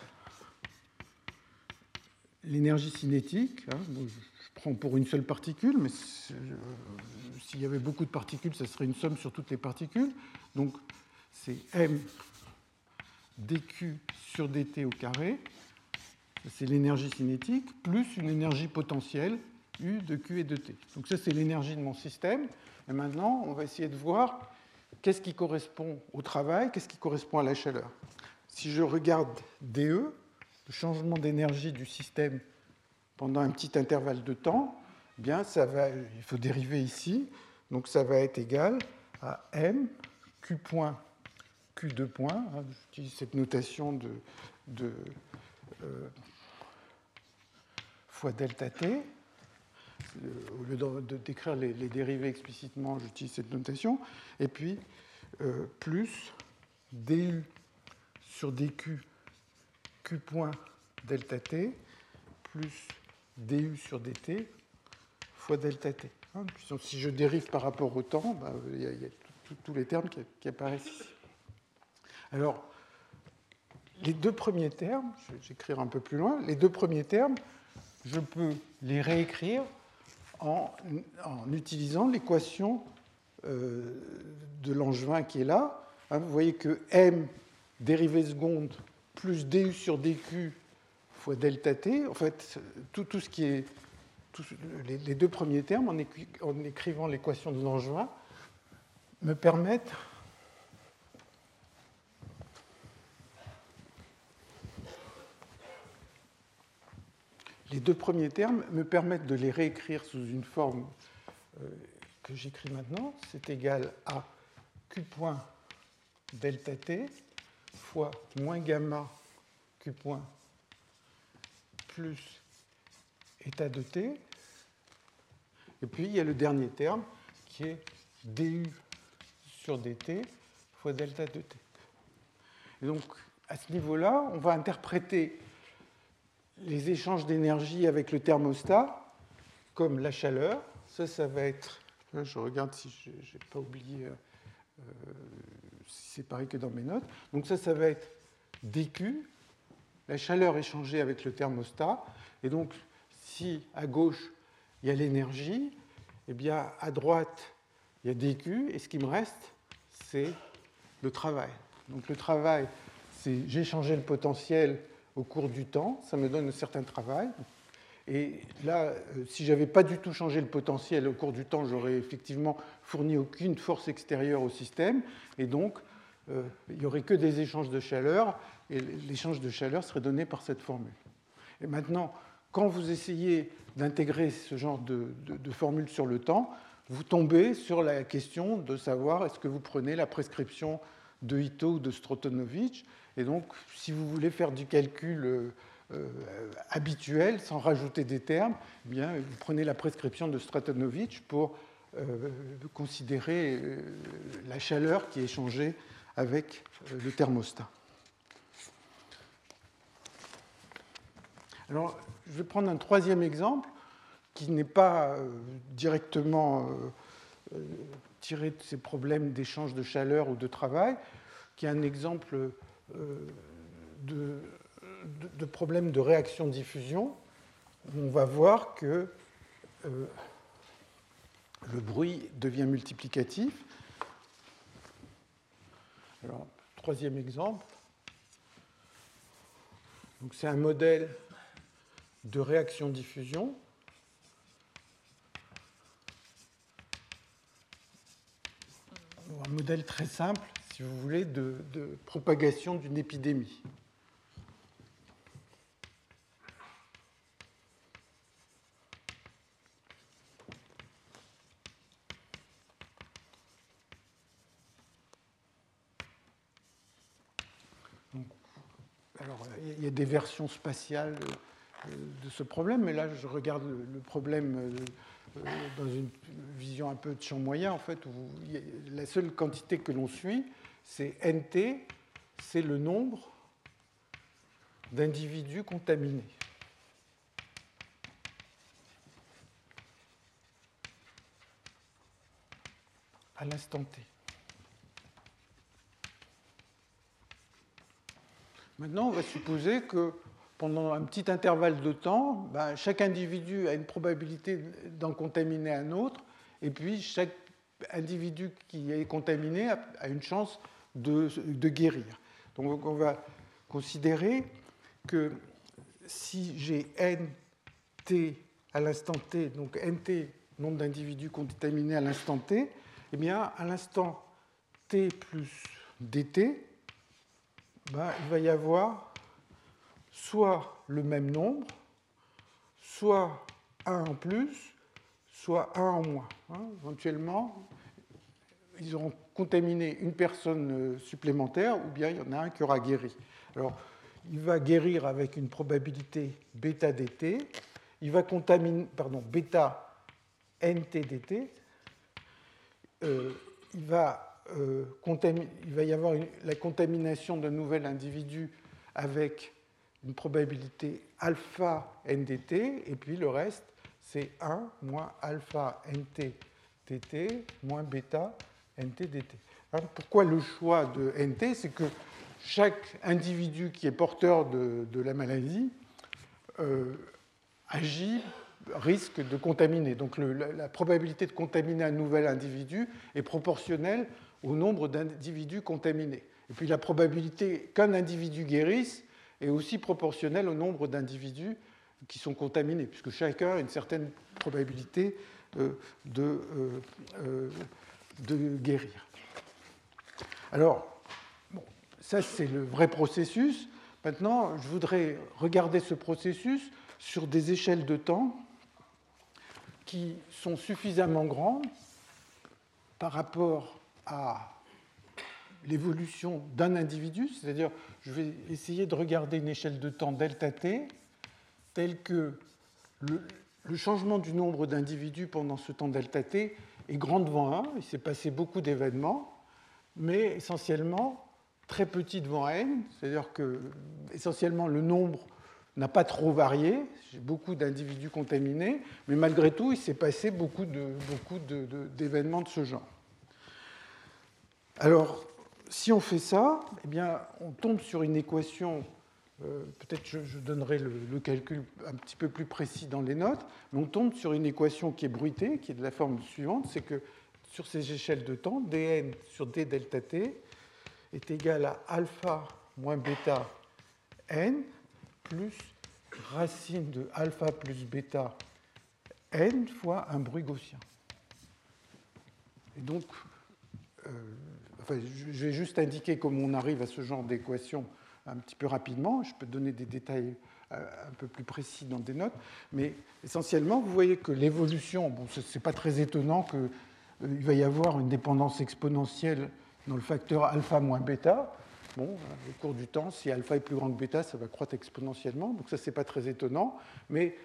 l'énergie cinétique. Hein, je prends pour une seule particule, mais s'il y avait beaucoup de particules, ça serait une somme sur toutes les particules. Donc, c'est m dq sur dt au carré c'est l'énergie cinétique, plus une énergie potentielle, U de Q et de T. Donc ça, c'est l'énergie de mon système. Et maintenant, on va essayer de voir qu'est-ce qui correspond au travail, qu'est-ce qui correspond à la chaleur? Si je regarde DE, le changement d'énergie du système pendant un petit intervalle de temps, eh bien ça va, il faut dériver ici, donc ça va être égal à m q point q2 point. Hein, j'utilise cette notation de, de euh, fois delta t. Euh, au lieu de, décrire les, dérivés explicitement, j'utilise cette notation. Et puis, euh, plus du sur dq q point delta t plus du sur dt fois delta t. Hein, si je dérive par rapport au temps, bah, il y a, tous les termes qui, qui, apparaissent ici. Alors, les deux premiers termes, je vais écrire un peu plus loin, les deux premiers termes, je peux les réécrire en, utilisant l'équation euh, de Langevin qui est là. Hein, vous voyez que m dérivée seconde plus du sur dq fois delta t, en fait, tout, ce qui est. les, deux premiers termes, en, en écrivant l'équation de Langevin, me permettent les deux premiers termes me permettent de les réécrire sous une forme euh, que j'écris maintenant. C'est égal à q point delta t fois moins gamma q point plus état de t. Et puis il y a le dernier terme qui est du sur dt fois delta de t. Et donc à ce niveau-là, on va interpréter les échanges d'énergie avec le thermostat, comme la chaleur. Ça, ça va être. Je regarde si je n'ai pas oublié euh, si c'est pareil que dans mes notes. Donc, ça, ça va être dQ, la chaleur échangée avec le thermostat. Et donc, si à gauche, il y a l'énergie, eh bien, à droite, il y a dQ. Et ce qui me reste, c'est le travail. Donc, le travail, c'est j'ai changé le potentiel au cours du temps, ça me donne un certain travail. Et là, euh, si j'avais pas du tout changé le potentiel au cours du temps, j'aurais effectivement fourni aucune force extérieure au système, et donc euh, il n'y aurait que des échanges de chaleur, et l'échange de chaleur serait donné par cette formule. Et maintenant, quand vous essayez d'intégrer ce genre de, de, formule sur le temps, vous tombez sur la question de savoir est-ce que vous prenez la prescription de Ito ou de Strotonovich, et donc, si vous voulez faire du calcul euh, euh, habituel, sans rajouter des termes, eh bien, vous prenez la prescription de Stratonovich pour euh, considérer la chaleur qui est échangée avec le thermostat. Alors, je vais prendre un troisième exemple qui n'est pas directement tiré de ces problèmes d'échange de chaleur ou de travail, qui est un exemple de, de, problème de réaction-diffusion. On va voir que le bruit devient multiplicatif. Alors, troisième exemple. c'est un modèle de réaction-diffusion. Un modèle très simple, si vous voulez, de, propagation d'une épidémie. alors, il y a des versions spatiales de ce problème, mais là, je regarde le problème euh, dans une vision un peu de champ moyen, en fait, où la seule quantité que l'on suit, c'est NT, c'est le nombre d'individus contaminés. à l'instant T. Maintenant, on va supposer que pendant un petit intervalle de temps, ben, chaque individu a une probabilité d'en contaminer un autre, et puis chaque individu qui est contaminé a une chance de, guérir. Donc on va considérer que si j'ai nt à l'instant t, donc nt, nombre d'individus contaminés à l'instant t, eh bien à l'instant t plus dt, ben, il va y avoir soit le même nombre, soit 1 en plus, soit 1 en moins. Hein. éventuellement, ils auront contaminé une personne euh, supplémentaire ou bien il y en a un qui aura guéri. Alors, il va guérir avec une probabilité bêta dt, il va contaminer, pardon, bêta nt dt, euh, il, va, euh, il va y avoir la contamination d'un nouvel individu avec une probabilité alpha ndt, et puis le reste, c'est 1 moins alpha nt dt moins bêta nt dt. Hein, pourquoi le choix de nt C'est que chaque individu qui est porteur de, la maladie euh, agit, risque de contaminer. Donc la, probabilité de contaminer un nouvel individu est proportionnelle au nombre d'individus contaminés. Et puis la probabilité qu'un individu guérisse est aussi proportionnel au nombre d'individus qui sont contaminés, puisque chacun a une certaine probabilité euh, de, euh, de guérir. Alors, ça c'est le vrai processus. Maintenant, je voudrais regarder ce processus sur des échelles de temps qui sont suffisamment grandes par rapport à l'évolution d'un individu, c'est-à-dire je vais essayer de regarder une échelle de temps delta t telle que le, changement du nombre d'individus pendant ce temps delta t est grand devant 1, il s'est passé beaucoup d'événements, mais essentiellement très petit devant n, c'est-à-dire que essentiellement le nombre n'a pas trop varié, j'ai beaucoup d'individus contaminés, mais malgré tout, il s'est passé beaucoup d'événements de, de, de ce genre. Alors, si on fait ça, eh bien, on tombe sur une équation, euh, peut-être je, donnerai le, calcul un petit peu plus précis dans les notes, mais on tombe sur une équation qui est bruitée, qui est de la forme suivante, c'est que sur ces échelles de temps, dn sur d delta t est égal à alpha moins bêta n plus racine de alpha plus bêta n fois un bruit gaussien. Et donc, euh, je vais juste indiquer comment on arrive à ce genre d'équation un petit peu rapidement. Je peux donner des détails euh, un peu plus précis dans des notes. Mais essentiellement, vous voyez que l'évolution, bon, ce n'est pas très étonnant qu'il euh, va y avoir une dépendance exponentielle dans le facteur alpha moins bêta. Bon, euh, au cours du temps, si alpha est plus grand que bêta, ça va croître exponentiellement. Donc ça, ce n'est pas très étonnant. Mais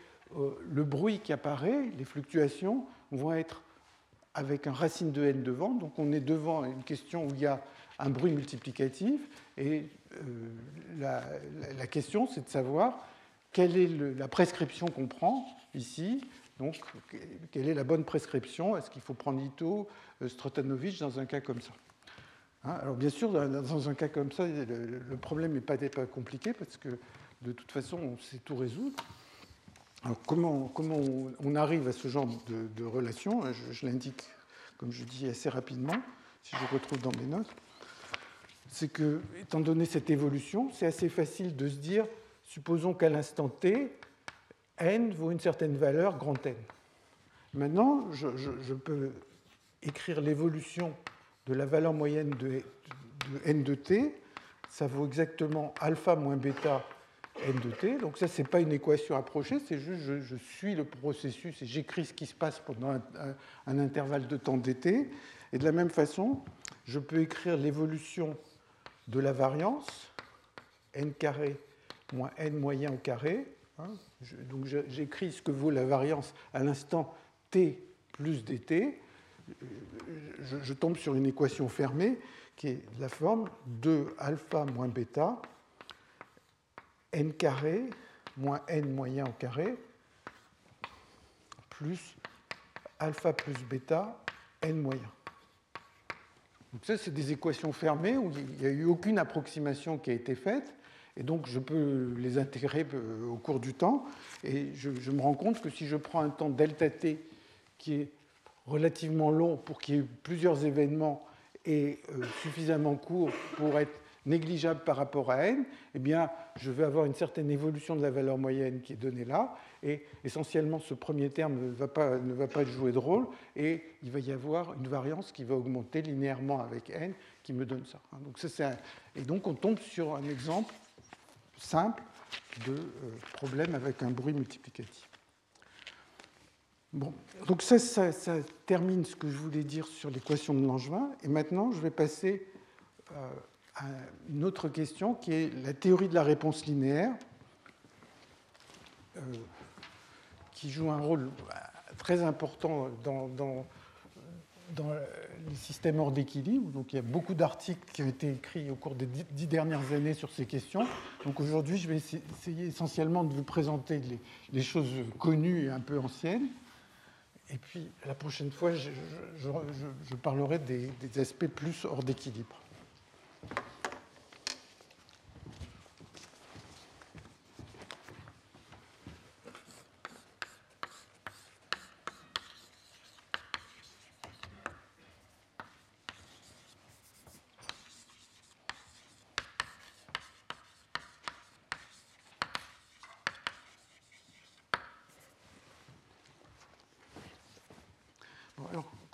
le bruit qui apparaît, les fluctuations, vont être avec un racine de n devant. Donc on est devant une question où il y a un bruit multiplicatif. Et euh, la, question, c'est de savoir quelle est la prescription qu'on prend ici donc, quelle est la bonne prescription? Est-ce qu'il faut prendre Ito, euh, Strotanovic dans un cas comme ça? Hein, Alors, bien sûr, dans un cas comme ça, le, problème n'est pas, compliqué parce que de toute façon, on sait tout résoudre. Alors, comment, comment on arrive à ce genre de, relation? Je, je l'indique, comme je dis, assez rapidement, si je retrouve dans mes notes. C'est que, étant donné cette évolution, c'est assez facile de se dire, supposons qu'à l'instant t, n vaut une certaine valeur, grand N. Maintenant, je, peux écrire l'évolution de la valeur moyenne de, n de t. Ça vaut exactement alpha moins bêta n de t. Donc ça, ce n'est pas une équation approchée, c'est juste je, je, suis le processus et j'écris ce qui se passe pendant un, un, intervalle de temps dt. Et de la même façon, je peux écrire l'évolution de la variance, n carré moins n moyen au carré, Hein, donc j'écris ce que vaut la variance à l'instant t plus dt. Je, tombe sur une équation fermée qui est de la forme de alpha moins bêta n carré moins n moyen au carré plus alpha plus bêta n moyen. Donc ça, c'est des équations fermées où il n'y a eu aucune approximation qui a été faite. Et donc, je peux les intégrer euh, au cours du temps. Et je, me rends compte que si je prends un temps delta t qui est relativement long pour qu'il y ait plusieurs événements et euh, suffisamment court pour être négligeable par rapport à n, eh bien, je vais avoir une certaine évolution de la valeur moyenne qui est donnée là, et essentiellement, ce premier terme ne va pas, jouer de rôle, et il va y avoir une variance qui va augmenter linéairement avec n, qui me donne ça Et donc, on tombe sur un exemple simple de euh, problème avec un bruit multiplicatif. Bon, donc ça, ça, termine ce que je voulais dire sur l'équation de Langevin. Et maintenant, je vais passer euh, à une autre question qui est la théorie de la réponse linéaire, euh, qui joue un rôle très important dans les systèmes hors d'équilibre. Donc il y a beaucoup d'articles qui ont été écrits au cours des dix dernières années sur ces questions. Donc aujourd'hui, je vais essayer essentiellement de vous présenter les, choses connues et un peu anciennes. Et puis la prochaine fois, je, parlerai des aspects plus hors d'équilibre.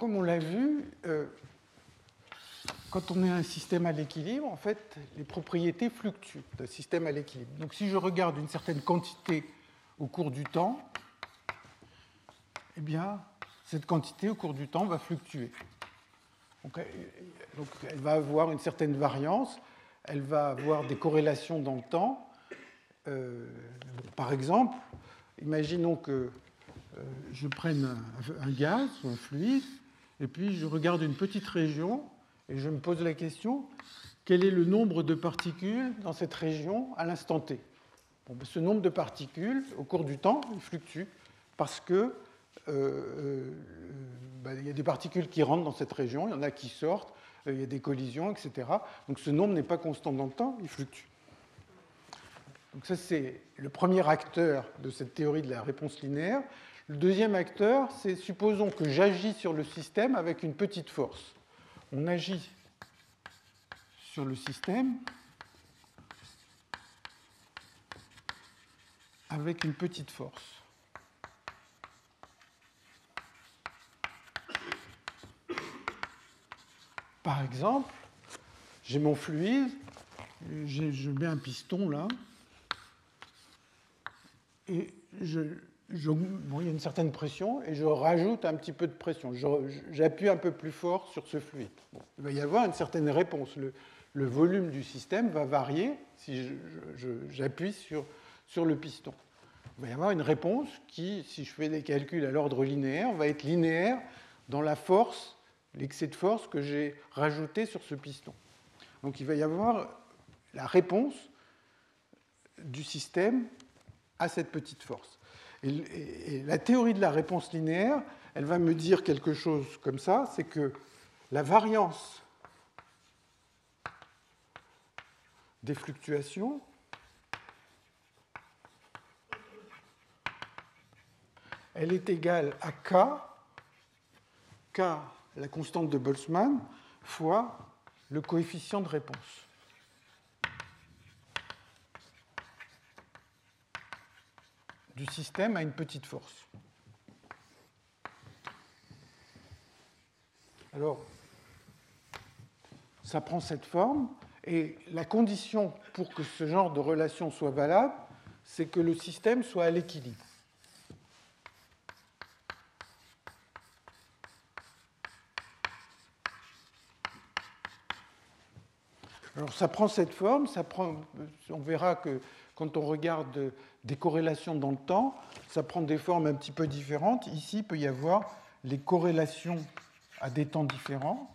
comme on l'a vu, euh, quand on est un système à l'équilibre, en fait, les propriétés fluctuent d'un système à l'équilibre. Donc si je regarde une certaine quantité au cours du temps, eh bien, cette quantité au cours du temps va fluctuer. Donc, elle va avoir une certaine variance, elle va avoir des corrélations dans le temps. Euh, par exemple, imaginons que euh, je prenne un, gaz ou un fluide et puis je regarde une petite région et je me pose la question, quel est le nombre de particules dans cette région à l'instant t? Ben, Ce nombre de particules, au cours du temps, il fluctue parce que euh, euh, ben, il y a des particules qui rentrent dans cette région, il y en a qui sortent, euh, il y a des collisions, etc. Donc ce nombre n'est pas constant dans le temps, il fluctue. Donc ça, c'est le premier acteur de cette théorie de la réponse linéaire. Le deuxième acteur, c'est supposons que j'agis sur le système avec une petite force. On agit sur le système avec une petite force. Par exemple, j'ai mon fluide, je mets un piston là, et je, il y a une certaine pression et je rajoute un petit peu de pression. J'appuie un peu plus fort sur ce fluide. il va y avoir une certaine réponse. Le, volume du système va varier si j'appuie sur, le piston. Il va y avoir une réponse qui, si je fais des calculs à l'ordre linéaire, va être linéaire dans la force, l'excès de force que j'ai rajouté sur ce piston. Donc il va y avoir la réponse du système à cette petite force. Et, la théorie de la réponse linéaire, elle va me dire quelque chose comme ça, c'est que la variance des fluctuations elle est égale à K, K, la constante de Boltzmann, fois le coefficient de réponse. Du système à une petite force. Alors, ça prend cette forme, et la condition pour que ce genre de relation soit valable, c'est que le système soit à l'équilibre. Alors ça prend cette forme, ça prend, on verra que quand on regarde des corrélations dans le temps, ça prend des formes un petit peu différentes. Ici, il peut y avoir les corrélations à des temps différents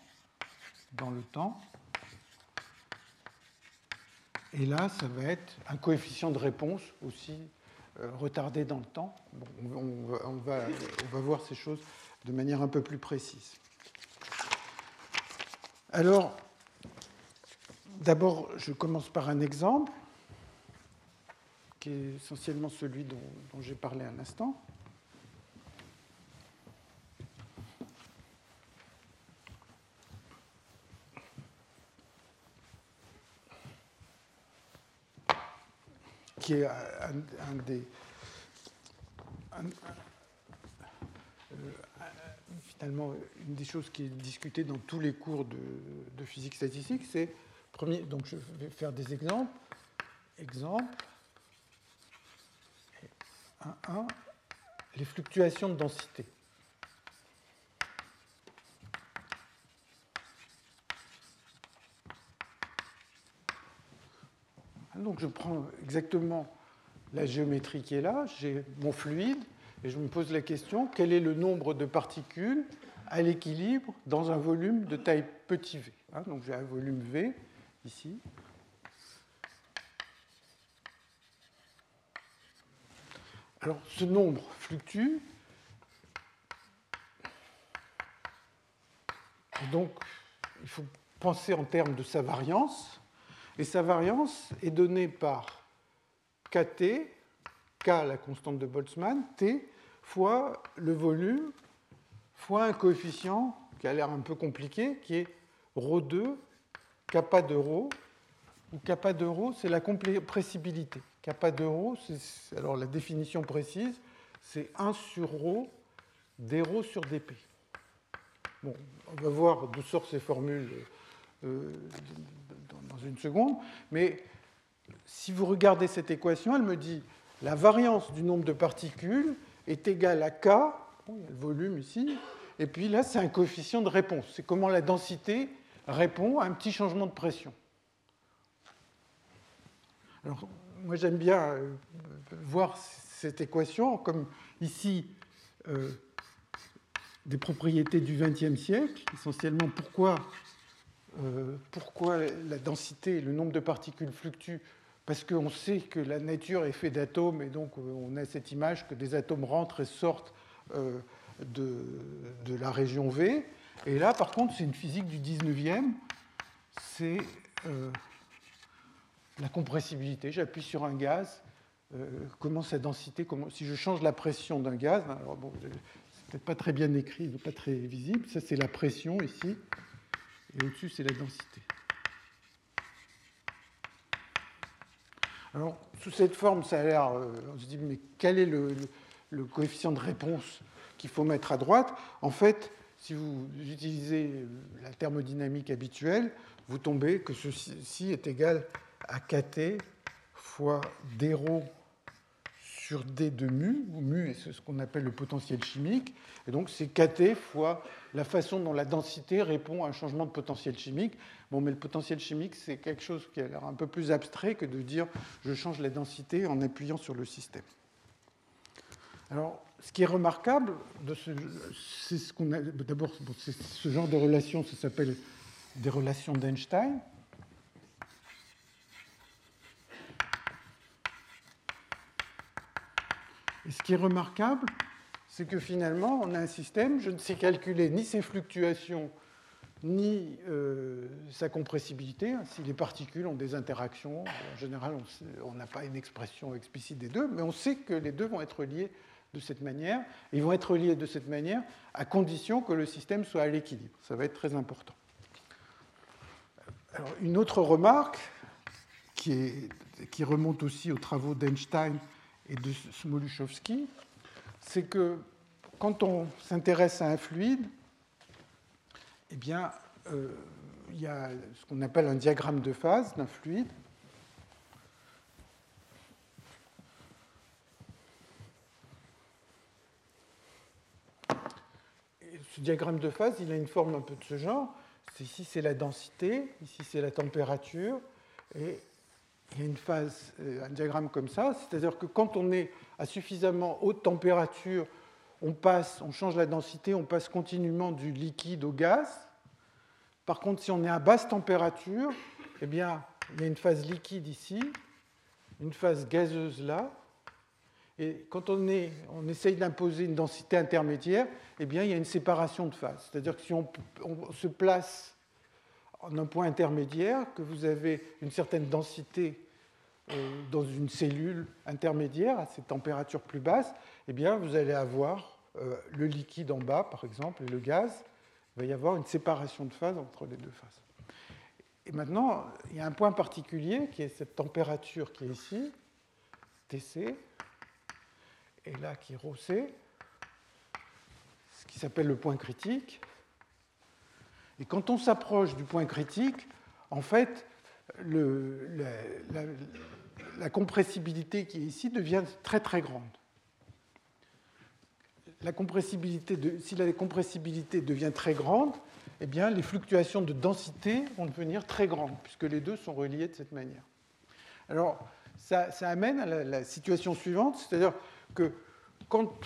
dans le temps. Et là, ça va être un coefficient de réponse aussi euh, retardé dans le temps. on, va, on va voir ces choses de manière un peu plus précise. Alors, d'abord, je commence par un exemple qui est essentiellement celui dont, j'ai parlé un instant. qui est. Euh, finalement, une des choses qui est discutée dans tous les cours de, de physique statistique, c'est. Premier, donc je vais faire des exemples. Exemple. 1, les fluctuations de densité. Donc je prends exactement la géométrie qui est là, j'ai mon fluide, et je me pose la question, quel est le nombre de particules à l'équilibre dans un volume de taille petit v? Hein, Donc j'ai un volume V ici, Alors, ce nombre fluctue. donc, il faut penser en termes de sa variance. Et sa variance est donnée par kT, k la constante de Boltzmann, t fois le volume fois un coefficient qui a l'air un peu compliqué, qui est ρ2, kappa de ρ, où kappa de ρ, c'est la compressibilité. kappa de rho, alors la définition précise, c'est 1 sur rho d rho sur dp. Bon, on va voir d'où sortent ces formules euh, dans une seconde, mais si vous regardez cette équation, elle me dit la variance du nombre de particules est égale à k, il y a le volume ici, et puis là c'est un coefficient de réponse, c'est comment la densité répond à un petit changement de pression. Alors moi j'aime bien euh, voir cette équation comme ici euh, des propriétés du XXe siècle, essentiellement pourquoi, euh, pourquoi la densité, le nombre de particules fluctuent, parce qu'on sait que la nature est faite d'atomes, et donc on a cette image que des atomes rentrent et sortent de, de, la région V. Et là, par contre, c'est une physique du 19e, c'est la compressibilité. J'appuie sur un gaz, euh, comment sa densité, si je change la pression d'un gaz, hein, alors bon, c'est peut-être pas très bien écrit, pas très visible, ça c'est la pression ici, et au-dessus c'est la densité. Alors, sous cette forme, ça a l'air. Euh, on se dit, mais quel est le, coefficient de réponse qu'il faut mettre à droite? En fait, si vous utilisez la thermodynamique habituelle, vous tombez que ceci est égal à kt fois d sur d de mu, où mu est ce qu'on appelle le potentiel chimique, et donc c'est kt fois la façon dont la densité répond à un changement de potentiel chimique. Bon, mais le potentiel chimique, c'est quelque chose qui a l'air un peu plus abstrait que de dire je change la densité en appuyant sur le système. Alors, ce qui est remarquable, c'est ce qu'on a. D'abord, ce genre de relation, ça s'appelle des relations d'Einstein. Et ce qui est remarquable, c'est que finalement, on a un système, je ne sais calculer ni ses fluctuations, ni euh, sa compressibilité. Si les particules ont des interactions, en général, on n'a pas une expression explicite des deux, mais on sait que les deux vont être liés de cette manière. Ils vont être liés de cette manière à condition que le système soit à l'équilibre. Ça va être très important. Alors, une autre remarque qui remonte aussi aux travaux d'Einstein et de Smoluchowski, c'est que quand on s'intéresse à un fluide, eh bien, euh, il y a ce qu'on appelle un diagramme de phase d'un fluide. ce diagramme de phase, il a une forme un peu de ce genre. Ici, c'est la densité, ici, c'est la température, et il y a une phase, euh, un diagramme comme ça, c'est-à-dire que quand on est à suffisamment haute température, on passe, on change la densité, on passe continuellement du liquide au gaz. Par contre, si on est à basse température, eh bien, il y a une phase liquide ici, une phase gazeuse là, et quand on, est, on essaye d'imposer une densité intermédiaire, eh bien, il y a une séparation de phase. C'est-à-dire que si on, on, se place en un point intermédiaire, que vous avez une certaine densité euh, dans une cellule intermédiaire à ces températures plus basses, eh bien, vous allez avoir euh, le liquide en bas, par exemple, et le gaz. Il va y avoir une séparation de phase entre les deux phases. Et maintenant, il y a un point particulier qui est cette température qui est ici, TC, et là qui est rossé, ce qui s'appelle le point critique. Et quand on s'approche du point critique, en fait, la, compressibilité qui est ici devient très très grande. La compressibilité si la compressibilité devient très grande, eh bien, les fluctuations de densité vont devenir très grandes, puisque les deux sont reliés de cette manière. Alors, ça, amène à la, la situation suivante, c'est-à-dire que quand,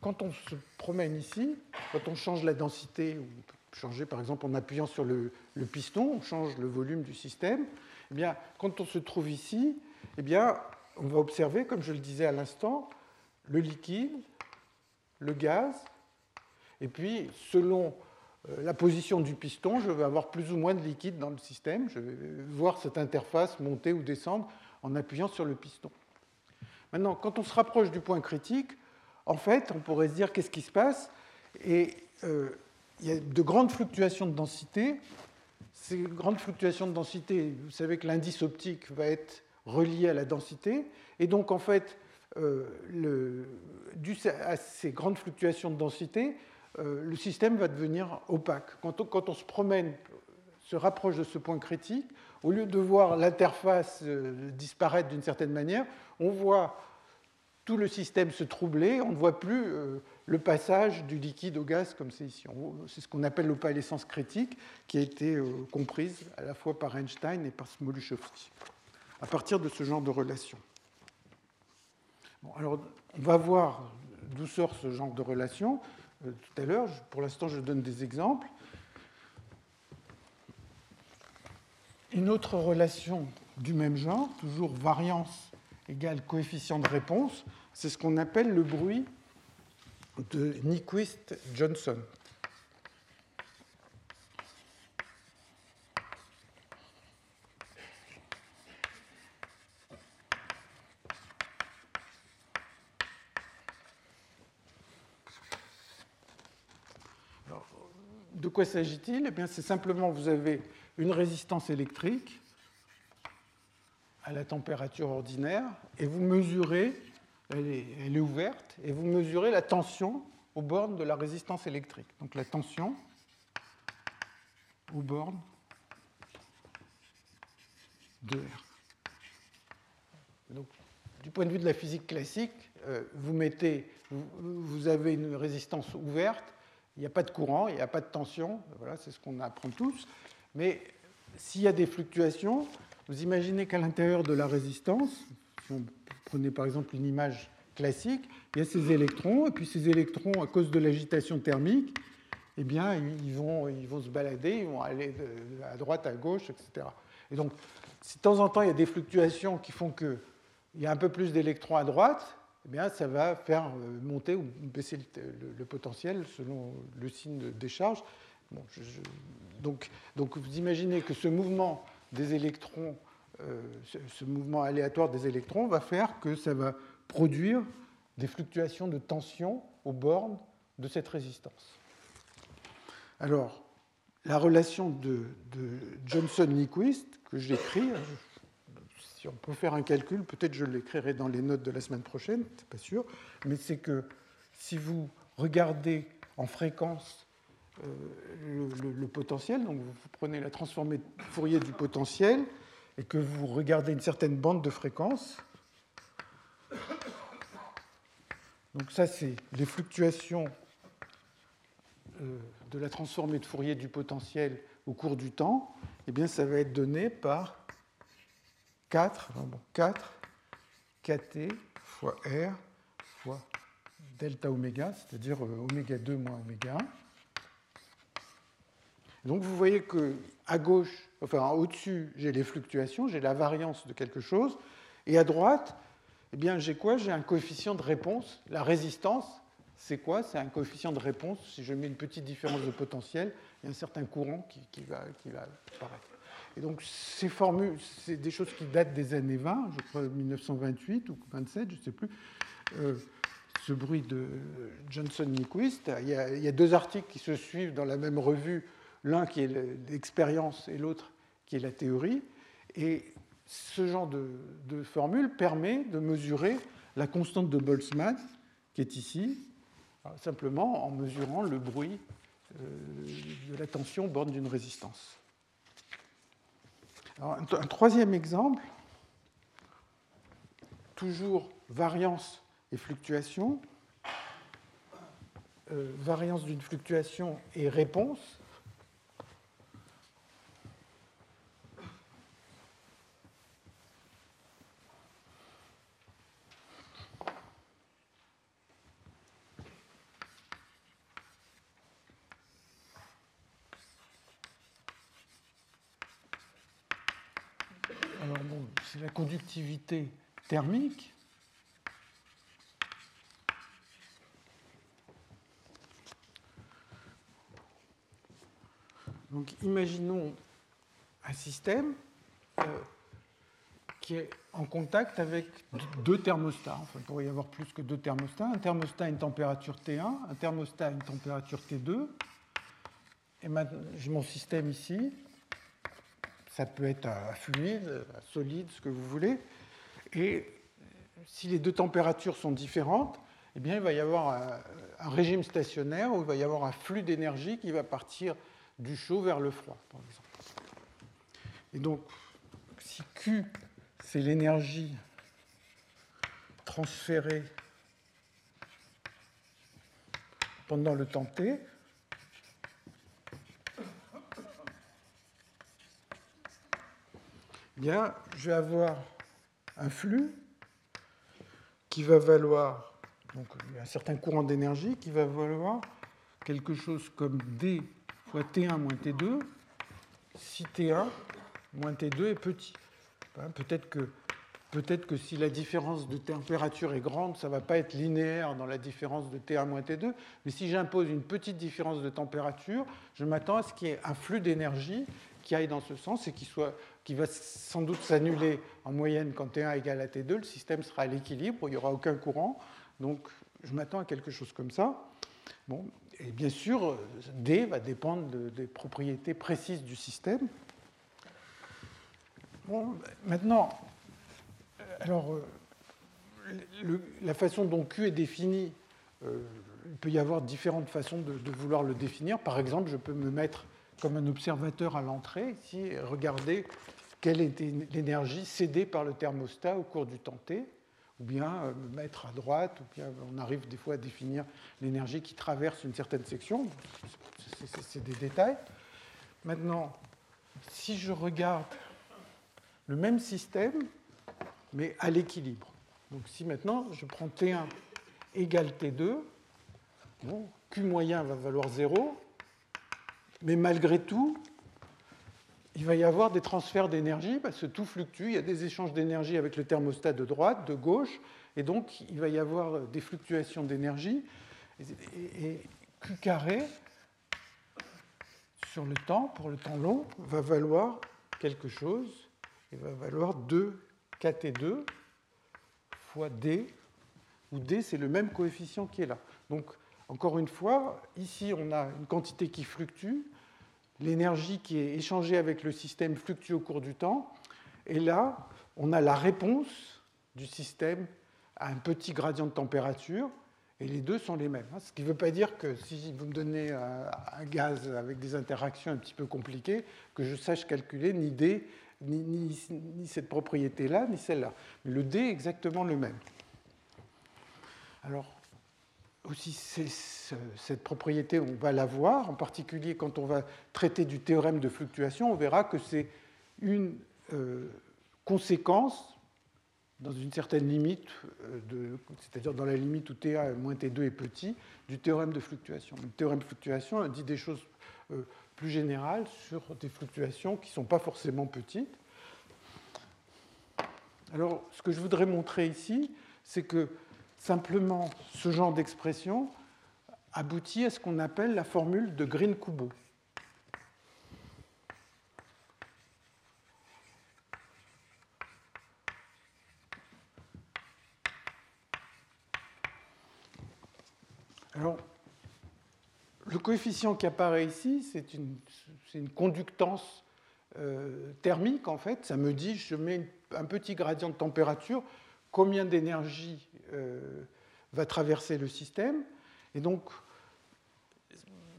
quand, on se promène ici, quand on change la densité, ou changer par exemple en appuyant sur le, piston, on change le volume du système, eh bien, quand on se trouve ici, eh bien, on va observer, comme je le disais à l'instant, le liquide, le gaz, et puis selon euh, la position du piston, je vais avoir plus ou moins de liquide dans le système. Je vais voir cette interface monter ou descendre en appuyant sur le piston. Maintenant, quand on se rapproche du point critique, en fait, on pourrait se dire qu'est-ce qui se passe? Et euh, il y a de grandes fluctuations de densité. Ces grandes fluctuations de densité, vous savez que l'indice optique va être relié à la densité. Et donc, en fait, euh, dû à ces grandes fluctuations de densité, euh, le système va devenir opaque. Quand on, se promène, se rapproche de ce point critique, au lieu de voir l'interface euh, disparaître d'une certaine manière, on voit tout le système se troubler, on ne voit plus le passage du liquide au gaz comme c'est ici. C'est ce qu'on appelle l'opalescence critique, qui a été euh, comprise à la fois par Einstein et par Smoluchowski, à partir de ce genre de relation. Alors, on va voir d'où sort ce genre de relation euh, tout à l'heure. Pour l'instant, je donne des exemples. Une autre relation du même genre, toujours variance égale coefficient de réponse, c'est ce qu'on appelle le bruit de Nyquist-Johnson. de quoi s'agit-il? Eh bien, c'est simplement vous avez une résistance électrique à la température ordinaire et vous mesurez elle est, ouverte, et vous mesurez la tension aux bornes de la résistance électrique. Donc la tension aux bornes de R. Donc, du point de vue de la physique classique, euh, vous mettez, vous, avez une résistance ouverte, il n'y a pas de courant, il n'y a pas de tension, voilà, c'est ce qu'on apprend tous. Mais s'il y a des fluctuations, vous imaginez qu'à l'intérieur de la résistance, prenez par exemple une image classique, il y a ces électrons, et puis ces électrons, à cause de l'agitation thermique, eh bien, ils vont, ils vont se balader, ils vont aller à droite, à gauche, etc. Et donc, si de temps en temps, il y a des fluctuations qui font qu'il y a un peu plus d'électrons à droite, eh bien, ça va faire euh, monter ou baisser le, potentiel selon le signe de décharge. donc, vous imaginez que ce mouvement des électrons, euh, ce, mouvement aléatoire des électrons va faire que ça va produire des fluctuations de tension aux bornes de cette résistance. Alors, la relation de, Johnson-Nyquist que j'écris, si on peut faire un calcul, peut-être je l'écrirai dans les notes de la semaine prochaine, c'est pas sûr, mais c'est que si vous regardez en fréquence euh, le, potentiel, donc vous prenez la transformée Fourier du potentiel et que vous regardez une certaine bande de fréquence, donc ça c'est les fluctuations euh, de la transformée de Fourier du potentiel au cours du temps, eh bien ça va être donné par 4, 4 kt fois r fois delta oméga, c'est-à-dire euh, oméga 2 moins oméga 1. Donc vous voyez que à gauche, enfin au-dessus, j'ai les fluctuations, j'ai la variance de quelque chose, et à droite, eh bien j'ai quoi? J'ai un coefficient de réponse. La résistance, c'est quoi? C'est un coefficient de réponse. Si je mets une petite différence de potentiel, il y a un certain courant qui, va, apparaître. Et donc ces formules, c'est des choses qui datent des années 20, je crois 1928 ou 27, je ne sais plus. Euh, ce bruit de Johnson-Nyquist. Il, y a deux articles qui se suivent dans la même revue, l'un qui est l'expérience et l'autre qui est la théorie. Et ce genre de, formule permet de mesurer la constante de Boltzmann, qui est ici, simplement en mesurant le bruit euh, de la tension borne d'une résistance un, troisième exemple, toujours variance et fluctuation, euh, variance d'une fluctuation et réponse. c'est la thermique. Donc imaginons un système euh, qui est en contact avec deux thermostats. Il pourrait y avoir plus que deux thermostats. Un thermostat a une température T1, un thermostat a une température T2. Et j'ai mon système ici ça peut être fluide, solide, ce que vous voulez. Et si les deux températures sont différentes, eh bien, il va y avoir un, régime stationnaire où il va y avoir un flux d'énergie qui va partir du chaud vers le froid, par exemple. Et donc, si Q, c'est l'énergie transférée pendant le temps t, bien, je vais avoir un flux qui va valoir, donc un certain courant d'énergie qui va valoir quelque chose comme D fois T1 moins T2, si T1 moins T2 est petit. Hein, peut-être que, que si la différence de température est grande, ça ne va pas être linéaire dans la différence de T1 moins T2, mais si j'impose une petite différence de température, je m'attends à ce qu'il y ait un flux d'énergie qui aille dans ce sens et qui soit va sans doute s'annuler en moyenne quand T1 égale à T2, le système sera à l'équilibre, il n'y aura aucun courant. Donc je m'attends à quelque chose comme ça. Bon, et bien sûr, D va dépendre des propriétés précises du système. Bon, maintenant, alors, euh, la façon dont Q est défini, euh, il peut y avoir différentes façons de, vouloir le définir. Par exemple, je peux me mettre comme un observateur à l'entrée, ici, regarder quelle était l'énergie cédée par le thermostat au cours du temps T, ou bien euh, mettre à droite, ou bien on arrive des fois à définir l'énergie qui traverse une certaine section. C'est des détails. Maintenant, si je regarde le même système, mais à l'équilibre. Donc si maintenant je prends T1 égale T2, Q moyen va valoir 0, mais malgré tout, il va y avoir des transferts d'énergie parce que tout fluctue. Il y a des échanges d'énergie avec le thermostat de droite, de gauche, et donc il va y avoir des fluctuations d'énergie. Et, Q carré sur le temps, pour le temps long, va valoir quelque chose. Il va valoir 2 kt2 fois d, où d c'est le même coefficient qui est là. Donc encore une fois, ici on a une quantité qui fluctue, l'énergie qui est échangée avec le système fluctue au cours du temps. Et là, on a la réponse du système à un petit gradient de température, et les deux sont les mêmes. Ce qui ne veut pas dire que si vous me donnez un gaz avec des interactions un petit peu compliquées, que je sache calculer ni D, ni, ni cette propriété-là, ni celle-là. Mais le D est exactement le même. Alors, aussi cette propriété, on va la voir, en particulier quand on va traiter du théorème de fluctuation, on verra que c'est une euh, conséquence dans une certaine limite, euh, c'est-à-dire dans la limite où T1 moins T2 est petit, du théorème de fluctuation. Le théorème de fluctuation dit des choses euh, plus générales sur des fluctuations qui ne sont pas forcément petites. Alors, ce que je voudrais montrer ici, c'est que Simplement, ce genre d'expression aboutit à ce qu'on appelle la formule de Green-Kubo. Alors, le coefficient qui apparaît ici, c'est une, conductance euh, thermique, en fait. Ça me dit, je mets un petit gradient de température, combien d'énergie euh, va traverser le système. Et donc,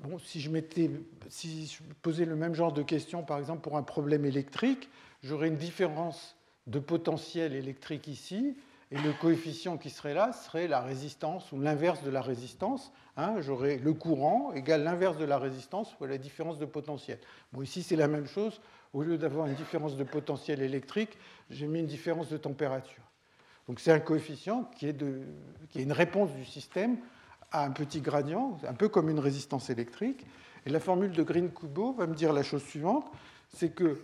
bon, si, je posais le même genre de question, par exemple, pour un problème électrique, j'aurais une différence de potentiel électrique ici, et le coefficient qui serait là serait la résistance ou l'inverse de la résistance. Hein, J'aurais le courant égale l'inverse de la résistance fois la différence de potentiel. Bon, ici, c'est la même chose. Au lieu d'avoir une différence de potentiel électrique, j'ai mis une différence de température. Donc c'est un coefficient qui est, une réponse du système à un petit gradient, un peu comme une résistance électrique. Et la formule de Green-Kubo va me dire la chose suivante, c'est que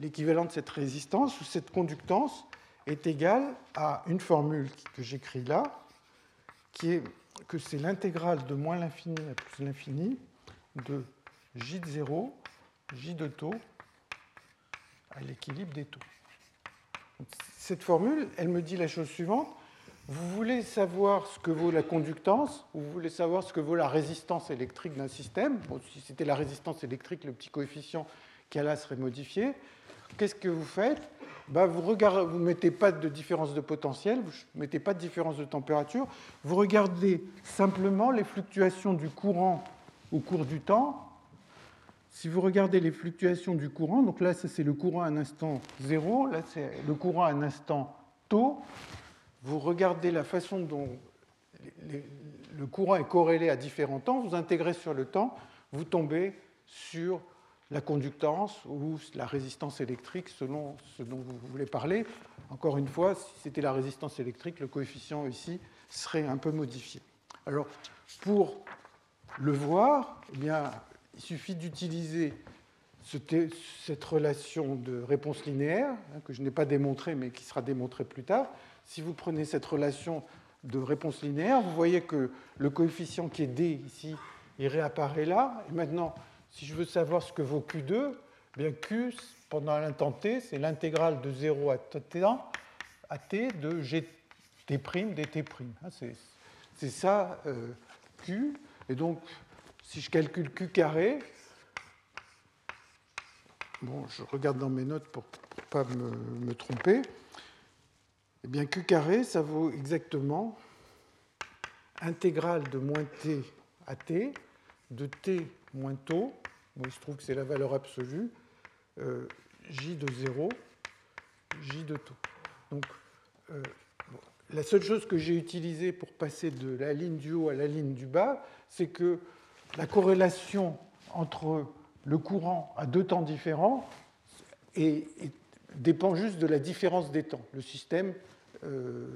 l'équivalent de cette résistance ou cette conductance est égal à une formule que j'écris là, qui est que c'est l'intégrale de moins l'infini à plus l'infini de J de 0, J de taux à l'équilibre des taux cette formule, elle me dit la chose suivante. Vous voulez savoir ce que vaut la conductance, ou vous voulez savoir ce que vaut la résistance électrique d'un système? si c'était la résistance électrique, le petit coefficient qui là serait modifié. Qu'est-ce que vous faites? Ben, Vous ne vous mettez pas de différence de potentiel, vous ne mettez pas de différence de température. Vous regardez simplement les fluctuations du courant au cours du temps si vous regardez les fluctuations du courant, donc là, c'est le courant à un instant 0, là, c'est le courant à un instant taux, vous regardez la façon dont le courant est corrélé à différents temps, vous intégrez sur le temps, vous tombez sur la conductance ou la résistance électrique selon ce dont vous voulez parler. Encore une fois, si c'était la résistance électrique, le coefficient ici serait un peu modifié. Alors, pour le voir, eh bien, il suffit d'utiliser cette relation de réponse linéaire, hein, que je n'ai pas démontrée, mais qui sera démontrée plus tard. Si vous prenez cette relation de réponse linéaire, vous voyez que le coefficient qui est d ici, il réapparaît là. Et maintenant, si je veux savoir ce que vaut Q2, eh bien Q, pendant l'instant t, c'est l'intégrale de 0 à t, t de gt' dt'. Hein, c'est ça euh, Q. Et donc, si je calcule Q carré, bon, je regarde dans mes notes pour ne pas me, tromper, eh bien Q carré, ça vaut exactement intégrale de moins t à t, de t moins taux, bon, il se trouve que c'est la valeur absolue, euh, j de 0, j de taux. Donc, euh, la seule chose que j'ai utilisée pour passer de la ligne du haut à la ligne du bas, c'est que la corrélation entre le courant à deux temps différents dépend juste de la différence des temps. Le système, euh,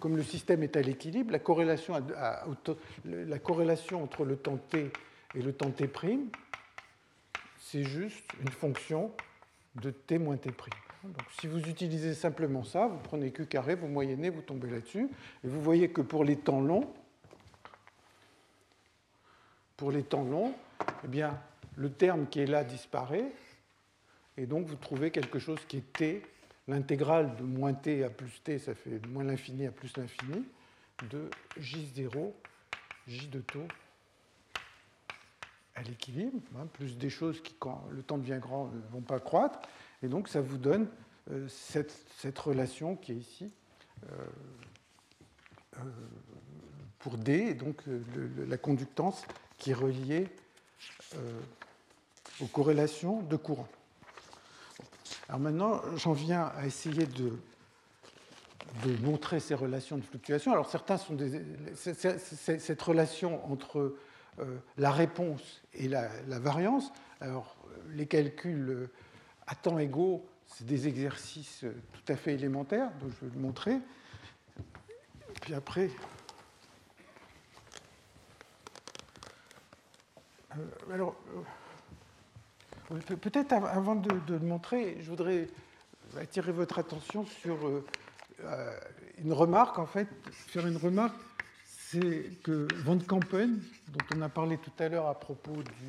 comme le système est à l'équilibre, la, corrélation la corrélation entre le temps t et le temps t', c'est juste une fonction de t moins t'. Donc, si vous utilisez simplement ça, vous prenez Q carré, vous moyennez, vous tombez là-dessus, et vous voyez que pour les temps longs, pour les temps longs, eh bien, le terme qui est là disparaît, et donc vous trouvez quelque chose qui est t, l'intégrale de moins t à plus t, ça fait moins l'infini à plus l'infini, de J0, J de taux à l'équilibre, hein, plus des choses qui, quand le temps devient grand, ne vont pas croître. Et donc, ça vous donne euh, cette, relation qui est ici euh, euh, pour D, et donc la conductance qui est reliée aux corrélations de courant. Alors maintenant, j'en viens à essayer de, de, montrer ces relations de fluctuation. Alors certains sont des, cette relation entre la réponse et la, la variance. Alors les calculs à temps égaux, c'est des exercices tout à fait élémentaires, donc je vais le montrer. Puis après, alors, euh, peut-être avant de, le montrer, je voudrais attirer votre attention sur euh, une remarque, en fait, faire une remarque, c'est que Van Kampen, dont on a parlé tout à l'heure à propos du,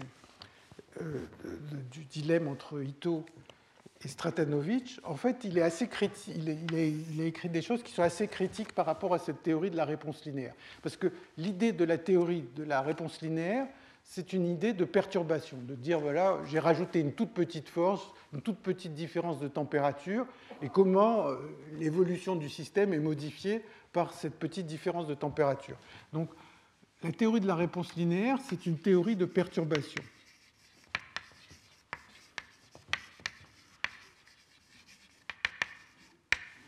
dilemme entre Ito et Stratanovic, en fait, il, est assez il, a écrit des choses qui sont assez critiques par rapport à cette théorie de la réponse linéaire. Parce que l'idée de la théorie de la réponse linéaire, c'est une idée de perturbation, de dire, voilà, j'ai rajouté une toute petite force, une toute petite différence de température, et comment euh, l'évolution du système est modifiée par cette petite différence de température. Donc, la théorie de la réponse linéaire, c'est une théorie de perturbation.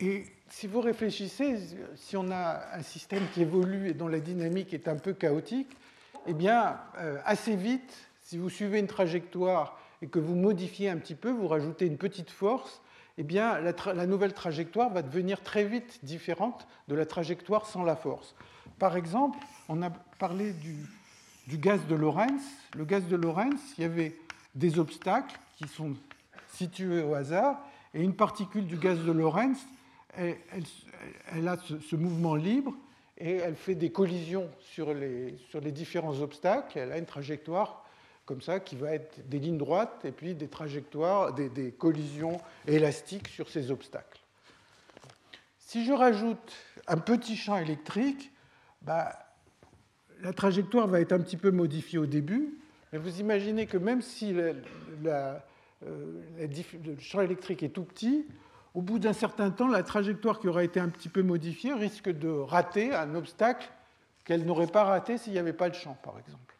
Et si vous réfléchissez, si on a un système qui évolue et dont la dynamique est un peu chaotique, eh bien, euh, assez vite, si vous suivez une trajectoire et que vous modifiez un petit peu, vous rajoutez une petite force, eh bien, la, nouvelle trajectoire va devenir très vite différente de la trajectoire sans la force. Par exemple, on a parlé du, du gaz de Lorentz. Le gaz de Lorentz, il y avait des obstacles qui sont situés au hasard, et une particule du gaz de Lorentz elle, a ce, mouvement libre et elle fait des collisions sur les, sur les différents obstacles. Elle a une trajectoire comme ça qui va être des lignes droites et puis des trajectoires, des, collisions élastiques sur ces obstacles. Si je rajoute un petit champ électrique, bah, la trajectoire va être un petit peu modifiée au début, mais vous imaginez que même si euh, le champ électrique est tout petit, au bout d'un certain temps, la trajectoire qui aura été un petit peu modifiée risque de rater un obstacle qu'elle n'aurait pas raté s'il n'y avait pas le champ, par exemple.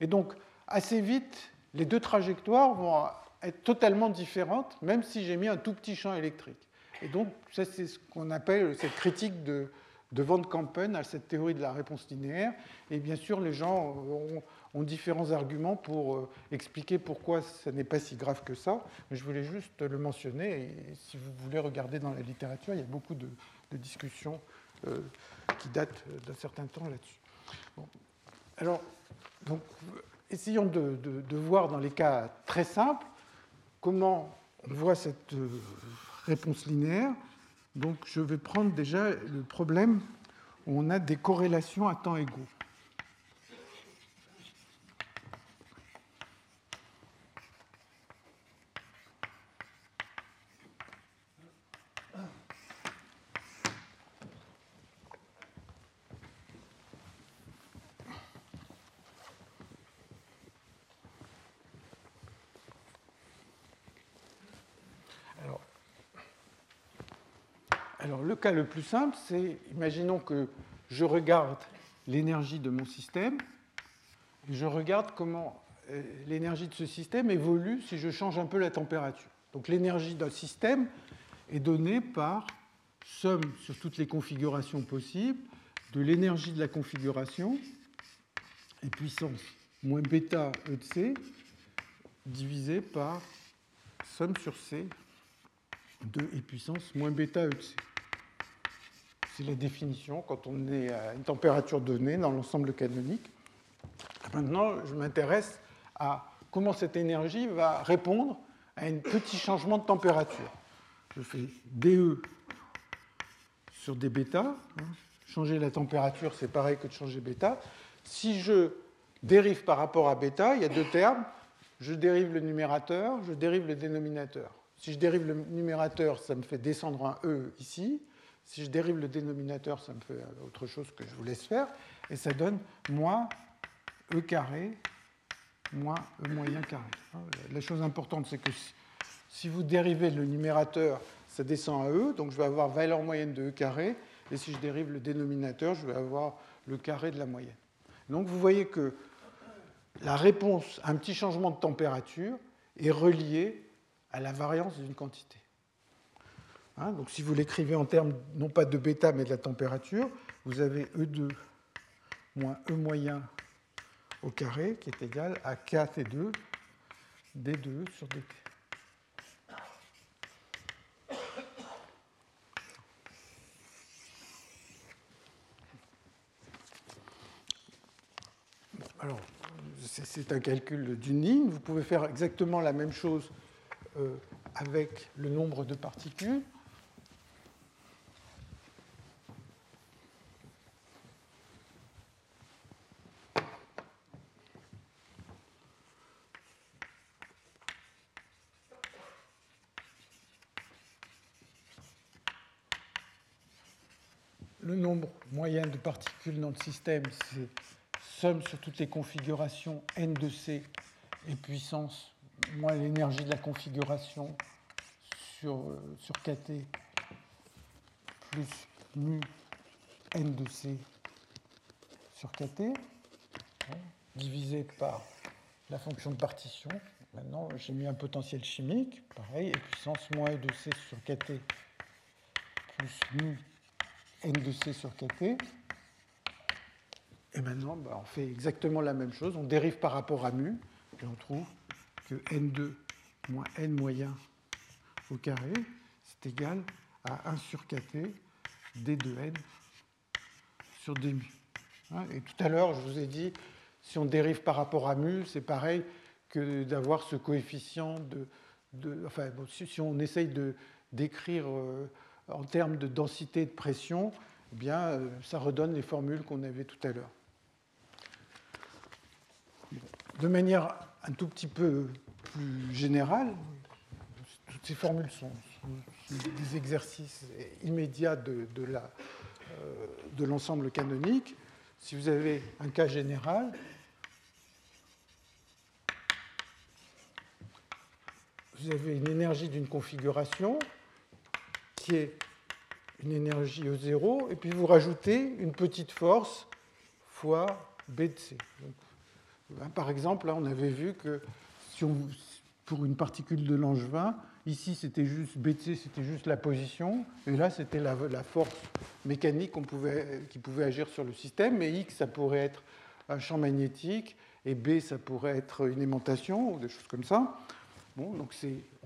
Et donc, assez vite, les deux trajectoires vont être totalement différentes, même si j'ai mis un tout petit champ électrique. Et donc, ça, c'est ce qu'on appelle cette critique de, de Van Kampen à cette théorie de la réponse linéaire. Et bien sûr, les gens ont, ont différents arguments pour euh, expliquer pourquoi ça n'est pas si grave que ça. Mais je voulais juste le mentionner. Et si vous voulez regarder dans la littérature, il y a beaucoup de, discussions euh, qui datent d'un certain temps là-dessus. Alors, donc, essayons de, voir dans les cas très simples comment on voit cette euh, réponse linéaire. Donc, je vais prendre déjà le problème où on a des corrélations à temps égaux. Le plus simple, c'est, imaginons que je regarde l'énergie de mon système, et je regarde comment euh, l'énergie de ce système évolue si je change un peu la température. Donc l'énergie d'un système est donnée par somme sur toutes les configurations possibles de l'énergie de la configuration et puissance moins bêta E de C divisé par somme sur C de E puissance moins bêta E de C. C'est la définition quand on est à une température donnée dans l'ensemble canonique. Maintenant, je m'intéresse à comment cette énergie va répondre à un petit changement de température. Je fais dE sur des bêta. Changer la température, c'est pareil que de changer bêta. Si je dérive par rapport à bêta, il y a deux termes. Je dérive le numérateur, je dérive le dénominateur. Si je dérive le numérateur, ça me fait descendre un E ici. Si je dérive le dénominateur, ça me fait autre chose que je vous laisse faire. Et ça donne moins E carré moins E moyen carré. La chose importante, c'est que si vous dérivez le numérateur, ça descend à E, donc je vais avoir valeur moyenne de E carré, et si je dérive le dénominateur, je vais avoir le carré de la moyenne. Donc vous voyez que la réponse à un petit changement de température est reliée à la variance d'une quantité. Hein, donc si vous l'écrivez en termes non pas de bêta mais de la température, vous avez E2 moins E moyen au carré qui est égal à KT2 D2 sur DT. alors, c'est un calcul d'une ligne. Vous pouvez faire exactement la même chose euh, avec le nombre de particules. le nombre moyen de particules dans le système, c'est somme sur toutes les configurations n de c et puissance moins l'énergie de la configuration sur, euh, sur kT plus mu n de c sur kT divisé par la fonction de partition. Maintenant, j'ai mis un potentiel chimique, pareil, et puissance moins e de c sur kT plus mu n de c sur kt. Et maintenant, bah, on fait exactement la même chose. On dérive par rapport à mu, et on trouve que n2 moins n moyen au carré, c'est égal à 1 sur kt d de n sur d. Hein, et tout à l'heure, je vous ai dit, si on dérive par rapport à mu, c'est pareil que d'avoir ce coefficient de... enfin, si, on essaye de décrire... Euh, en termes de densité de pression, eh bien, euh, ça redonne les formules qu'on avait tout à l'heure. De manière un tout petit peu plus générale, toutes ces formules sont, des exercices immédiats de, euh, de l'ensemble canonique. Si vous avez un cas général, vous avez une énergie d'une configuration qui est une énergie E0, et puis vous rajoutez une petite force fois B de C. par exemple, là, on avait vu que pour une particule de Langevin, ici c'était juste B de C, c'était juste la position, et là c'était la, force mécanique qui pouvait agir sur le système, mais X ça pourrait être un champ magnétique, et B ça pourrait être une aimantation, ou des choses comme ça. On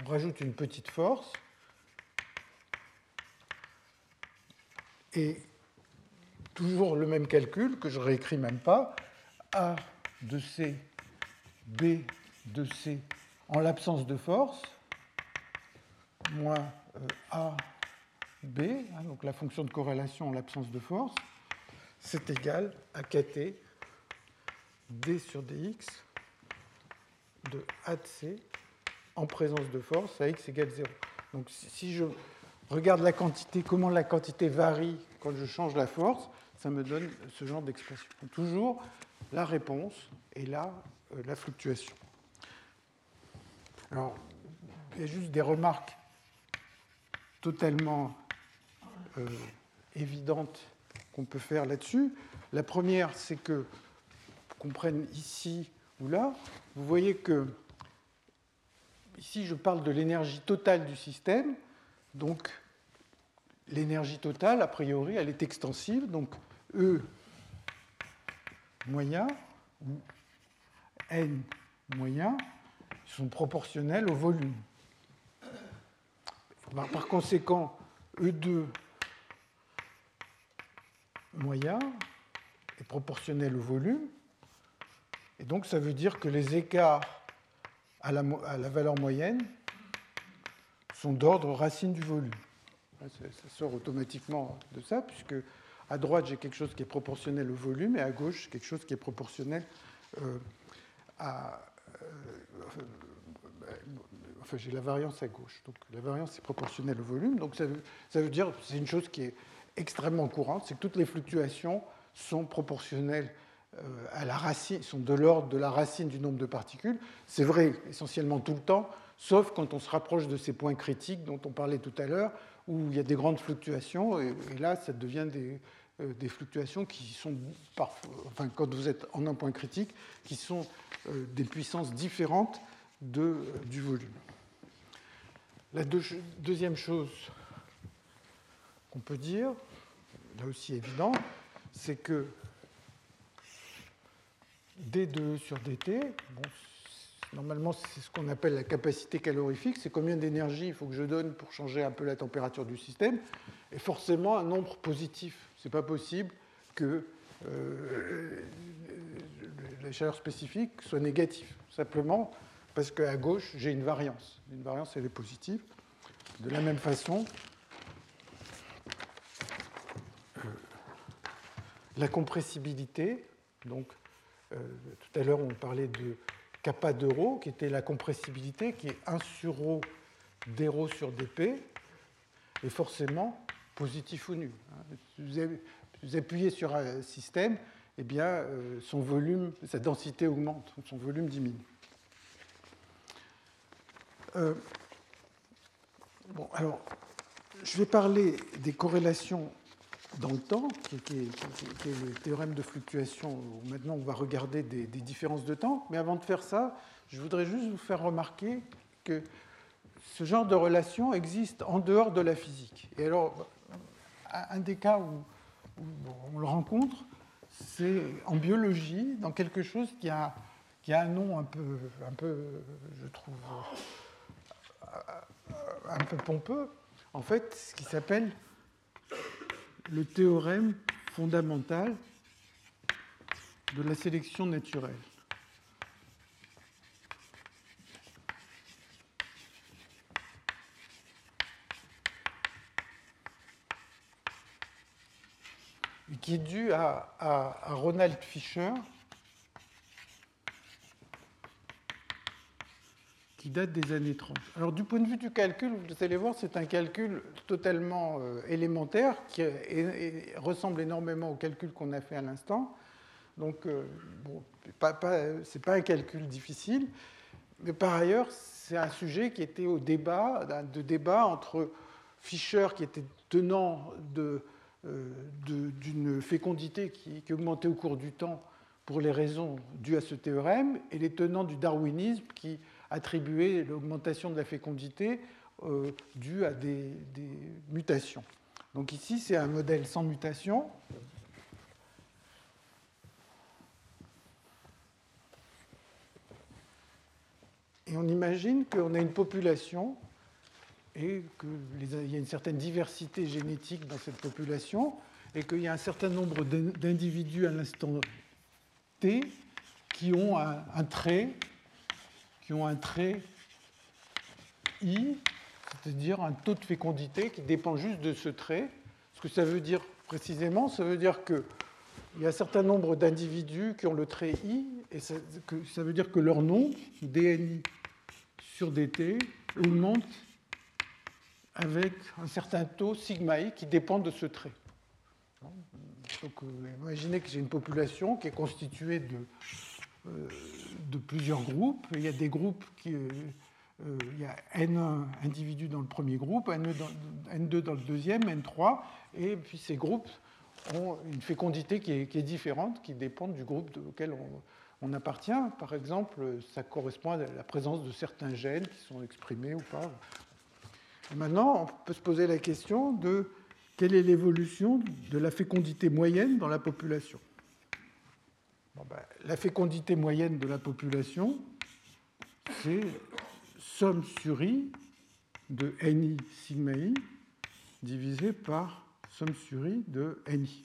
rajoute une petite force, Et toujours le même calcul que je réécris même pas, A de C, B de C en l'absence de force, moins euh, A, B, hein, donc la fonction de corrélation en l'absence de force, c'est égal à KT D sur dx de A de C en présence de force à x égale 0. Donc si je regarde la quantité, comment la quantité varie quand je change la force, ça me donne ce genre d'expression. Toujours la réponse et là, euh, la fluctuation. Alors, il y a juste des remarques totalement euh, évidentes qu'on peut faire là-dessus. La première, c'est que, qu'on prenne ici ou là, vous voyez que ici, je parle de l'énergie totale du système, donc l'énergie totale, a priori, elle est extensive, donc E moyen ou N moyen sont proportionnels au volume. Par conséquent, E2 moyen est proportionnel au volume, et donc ça veut dire que les écarts à la, à la valeur moyenne sont d'ordre racine du volume. Ça, sort automatiquement de ça, puisque à droite, j'ai quelque chose qui est proportionnel au volume, et à gauche, quelque chose qui est proportionnel euh, à. Euh, enfin, j'ai la variance à gauche. Donc la variance est proportionnelle au volume. Donc ça veut, dire, c'est une chose qui est extrêmement courante, c'est que toutes les fluctuations sont proportionnelles euh, à la racine, sont de l'ordre de la racine du nombre de particules. C'est vrai essentiellement tout le temps, sauf quand on se rapproche de ces points critiques dont on parlait tout à l'heure, où il y a des grandes fluctuations, et, là, ça devient des, euh, des, fluctuations qui sont, enfin, quand vous êtes en un point critique, qui sont euh, des puissances différentes de, du volume. La deuxième chose qu'on peut dire, là aussi évident, c'est que d2 sur dt, normalement c'est ce qu'on appelle la capacité calorifique, c'est combien d'énergie il faut que je donne pour changer un peu la température du système, et forcément un nombre positif. Ce n'est pas possible que euh, la chaleur spécifique soit négative, simplement parce qu'à gauche j'ai une variance. Une variance elle est positive. De la même façon, euh, la compressibilité, donc euh, tout à l'heure, on parlait de kappa de rho, qui était la compressibilité, qui est 1 sur rho d rho sur dp, et forcément positif ou nul. Hein. Vous appuyez sur un système, eh bien, euh, son volume, sa densité augmente, son volume diminue. Euh, bon, alors, je vais parler des corrélations dans le temps, qui, est, le théorème de fluctuation, où maintenant on va regarder des, différences de temps. Mais avant de faire ça, je voudrais juste vous faire remarquer que ce genre de relation existe en dehors de la physique. Et alors, un des cas où, on le rencontre, c'est en biologie, dans quelque chose qui a, qui a un nom un peu, un peu, je trouve, un peu pompeux, en fait, ce qui s'appelle le théorème fondamental de la sélection naturelle. Qui est dû à, à Ronald Fisher, qui date des années 30. Alors du point de vue du calcul, vous allez voir, c'est un calcul totalement euh, élémentaire qui ressemble énormément au calcul qu'on a fait à l'instant. Donc, euh, bon, pas, c'est pas un calcul difficile, mais par ailleurs, c'est un sujet qui était au débat, de débat entre Fischer, qui était tenant de, d'une fécondité qui, augmentait au cours du temps pour les raisons dues à ce théorème, et les tenants du darwinisme qui attribuer l'augmentation de la fécondité euh, due à des, mutations. Donc ici, c'est un modèle sans mutation. Et on imagine qu'on a une population et qu'il y a une certaine diversité génétique dans cette population et qu'il y a un certain nombre d'individus à l'instant T qui ont un trait qui ont un trait I, c'est-à-dire un taux de fécondité qui dépend juste de ce trait. Ce que ça veut dire précisément, ça veut dire qu'il y a un certain nombre d'individus qui ont le trait I, et ça, veut dire que leur nombre, DNI sur DT, augmente avec un certain taux sigma qui dépend de ce trait. Euh, imaginez que j'ai une population qui est constituée de euh, plusieurs groupes. Il y a des groupes qui. Euh, il y a N1 individus dans le premier groupe, N2 dans le deuxième, N3, et puis ces groupes ont une fécondité qui est, différente, qui dépend du groupe auquel on, appartient. Par exemple, ça correspond à la présence de certains gènes qui sont exprimés ou pas. Maintenant, on peut se poser la question de quelle est l'évolution de la fécondité moyenne dans la population. Ben, la fécondité moyenne de la population, c'est somme sur i de ni sigma i divisé par somme sur i de ni.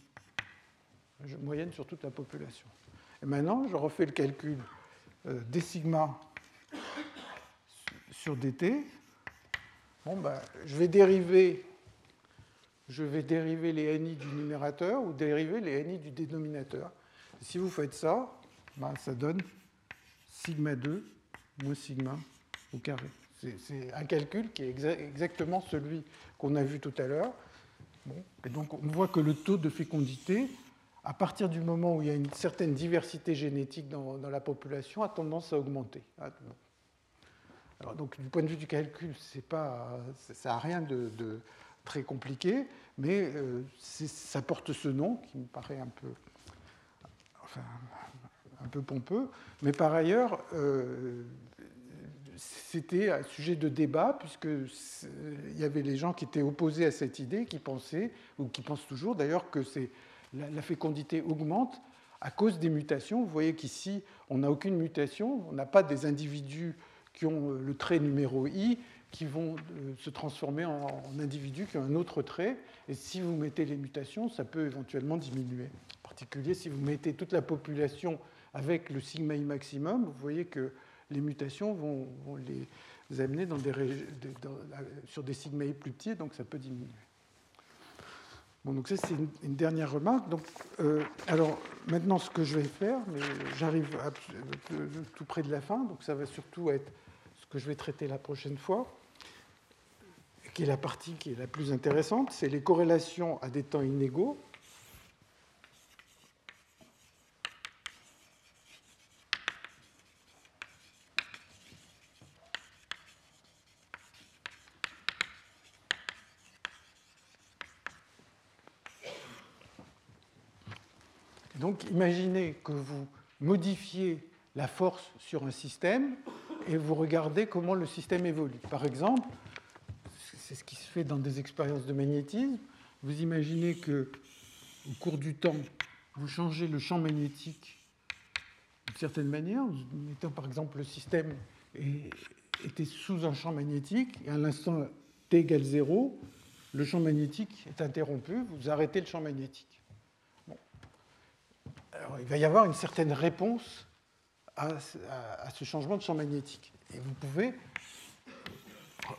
Moyenne sur toute la population. Et maintenant, je refais le calcul euh, des sigma sur dt. Bon, ben, je vais dériver je vais dériver les ni du numérateur ou dériver les ni du dénominateur. Si vous faites ça, ben, ça donne sigma 2 moins sigma au carré. C'est un calcul qui est exactement celui qu'on a vu tout à l'heure. et donc on voit que le taux de fécondité, à partir du moment où il y a une certaine diversité génétique dans, la population, a tendance à augmenter. Donc, du point de vue du calcul, pas, ça n'a rien de, très compliqué, mais euh, ça porte ce nom qui me paraît un peu, enfin, un peu pompeux. Mais par ailleurs, euh, c'était un sujet de débat, puisqu'il y avait les gens qui étaient opposés à cette idée, qui pensaient, ou qui pensent toujours d'ailleurs, que la, la fécondité augmente à cause des mutations. Vous voyez qu'ici, on n'a aucune mutation, on n'a pas des individus qui ont le trait numéro i qui vont euh, se transformer en, individus qui ont un autre trait. Et si vous mettez les mutations, ça peut éventuellement diminuer. En particulier, si vous mettez toute la population avec le sigma i maximum, vous voyez que les mutations vont, les amener sur des sigma i plus petits, donc ça peut diminuer. Donc ça c'est une, dernière remarque. Donc, euh, alors maintenant, ce que je vais faire, j'arrive tout près de la fin, donc ça va surtout être ce que je vais traiter la prochaine fois qui est la partie qui est la plus intéressante, c'est les corrélations à des temps inégaux. Donc imaginez que vous modifiez la force sur un système et vous regardez comment le système évolue. Par exemple, c'est ce qui se fait dans des expériences de magnétisme. Vous imaginez que au cours du temps, vous changez le champ magnétique d'une certaine manière. Mettons par exemple le système était sous un champ magnétique et à l'instant t égale 0, le champ magnétique est interrompu, vous arrêtez le champ magnétique. Il va y avoir une certaine réponse à, à, ce changement de champ magnétique. Et vous pouvez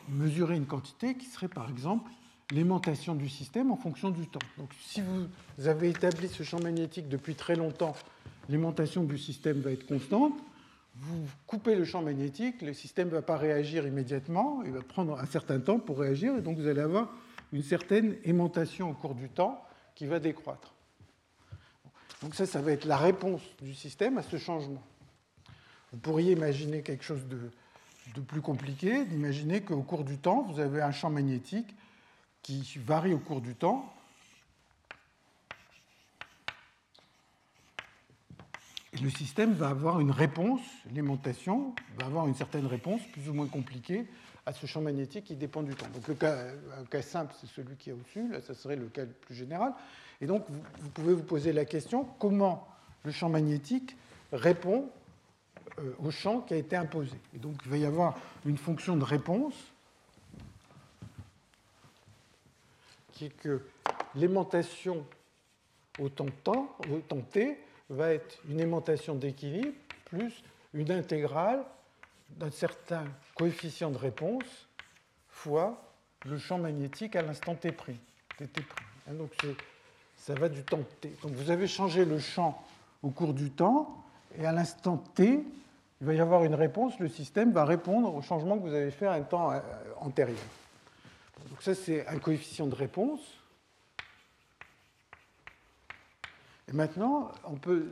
mesurer une quantité qui serait par exemple l'aimantation du système en fonction du temps. Donc si vous avez établi ce champ magnétique depuis très longtemps, l'aimantation du système va être constante. Vous coupez le champ magnétique, le système ne va pas réagir immédiatement, il va prendre un certain temps pour réagir, et donc vous allez avoir une certaine aimantation au cours du temps qui va décroître. Donc ça, ça va être la réponse du système à ce changement. Vous pourriez imaginer quelque chose de, plus compliqué d'imaginer qu'au cours du temps, vous avez un champ magnétique qui varie au cours du temps. Et le système va avoir une réponse, l'aimantation va avoir une certaine réponse, plus ou moins compliquée, à ce champ magnétique qui dépend du temps. Donc le cas, cas simple, c'est celui qui est au-dessus, là, ça serait le cas le plus général. Et donc vous, pouvez vous poser la question, comment le champ magnétique répond euh, au champ qui a été imposé? Et donc il va y avoir une fonction de réponse qui est que l'aimantation au temps, t va être une aimantation d'équilibre plus une intégrale d'un certain coefficient de réponse fois le champ magnétique à l'instant t'. Hein, donc ça va du temps t. Donc vous avez changé le champ au cours du temps, et à l'instant t, il va y avoir une réponse, le système va répondre au changement que vous avez fait à un temps euh, antérieur. Donc ça, c'est un coefficient de réponse. Et maintenant, on peut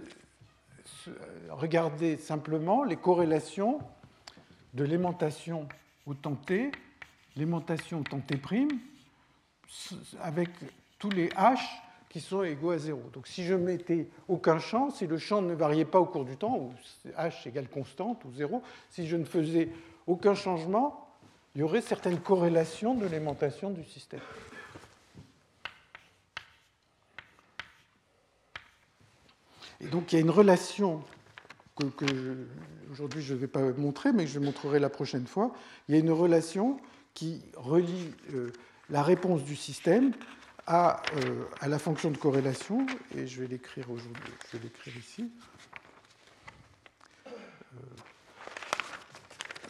regarder simplement les corrélations de l'aimantation au temps t, l'aimantation au temps t', avec tous les h sont égaux à 0. Donc si je mettais aucun champ, si le champ ne variait pas au cours du temps, ou h égale constante ou 0, si je ne faisais aucun changement, il y aurait certaines corrélations de l'aimantation du système. Et donc il y a une relation que, aujourd'hui je ne vais pas montrer, mais je montrerai la prochaine fois. Il y a une relation qui relie euh, la réponse du système euh, à, la fonction de corrélation, et je vais l'écrire aujourd'hui, je vais l'écrire ici. Euh,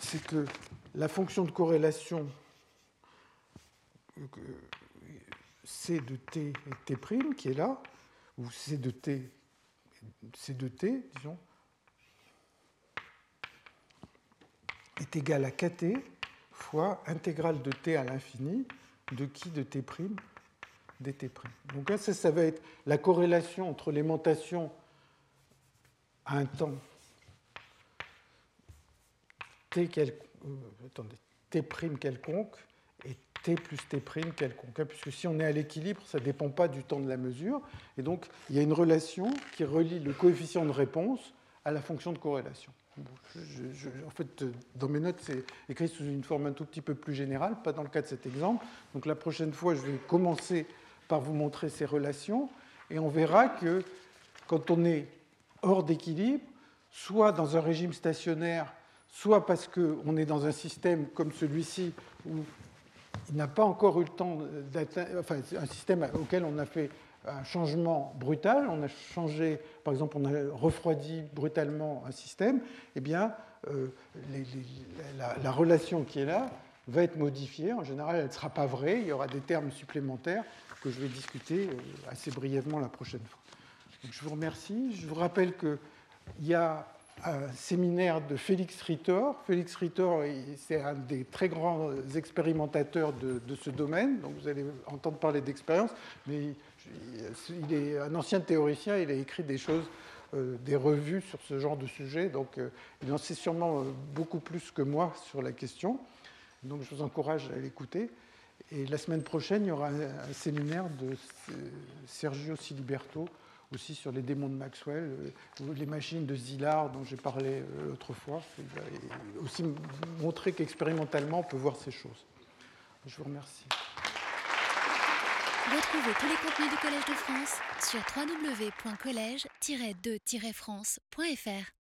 c'est que la fonction de corrélation C de t et t' qui est là, ou C de t, C de t, disons, est égal à kt fois intégrale de t à l'infini de qui de t' dt'. Donc ça, ça va être la corrélation entre l'aimantation à un temps t, quel, euh, attendez, t' quelconque et t plus t' quelconque. Hein, puisque si on est à l'équilibre, ça ne dépend pas du temps de la mesure. Et donc, il y a une relation qui relie le coefficient de réponse à la fonction de corrélation en fait, dans mes notes, c'est écrit sous une forme un tout petit peu plus générale, pas dans le cas de cet exemple. Donc la prochaine fois, je vais commencer par vous montrer ces relations, et on verra que quand on est hors d'équilibre, soit dans un régime stationnaire, soit parce qu'on est dans un système comme celui-ci où il n'a pas encore eu le temps d'atteindre, enfin un système auquel on a fait un changement brutal, on a changé, par exemple, on a refroidi brutalement un système, eh bien, euh, la, relation qui est là va être modifiée. En général, elle ne sera pas vraie. Il y aura des termes supplémentaires que je vais discuter euh, assez brièvement la prochaine fois. je vous remercie. Je vous rappelle qu'il y a un séminaire de Félix Ritter. Félix Ritter, c'est un des très grands expérimentateurs de, ce domaine, donc vous allez entendre parler d'expérience, mais il est un ancien théoricien, il a écrit des choses, euh, des revues sur ce genre de sujet, donc euh, il en sait sûrement beaucoup plus que moi sur la question. Donc je vous encourage à l'écouter. Et la semaine prochaine, il y aura un, séminaire de Sergio Siliberto aussi sur les démons de Maxwell, les machines de Zillard dont j'ai parlé l'autre fois, et aussi montrer qu'expérimentalement on peut voir ces choses. Je vous remercie. Retrouvez tous les contenus du Collège de France sur www.colège-2-france.fr.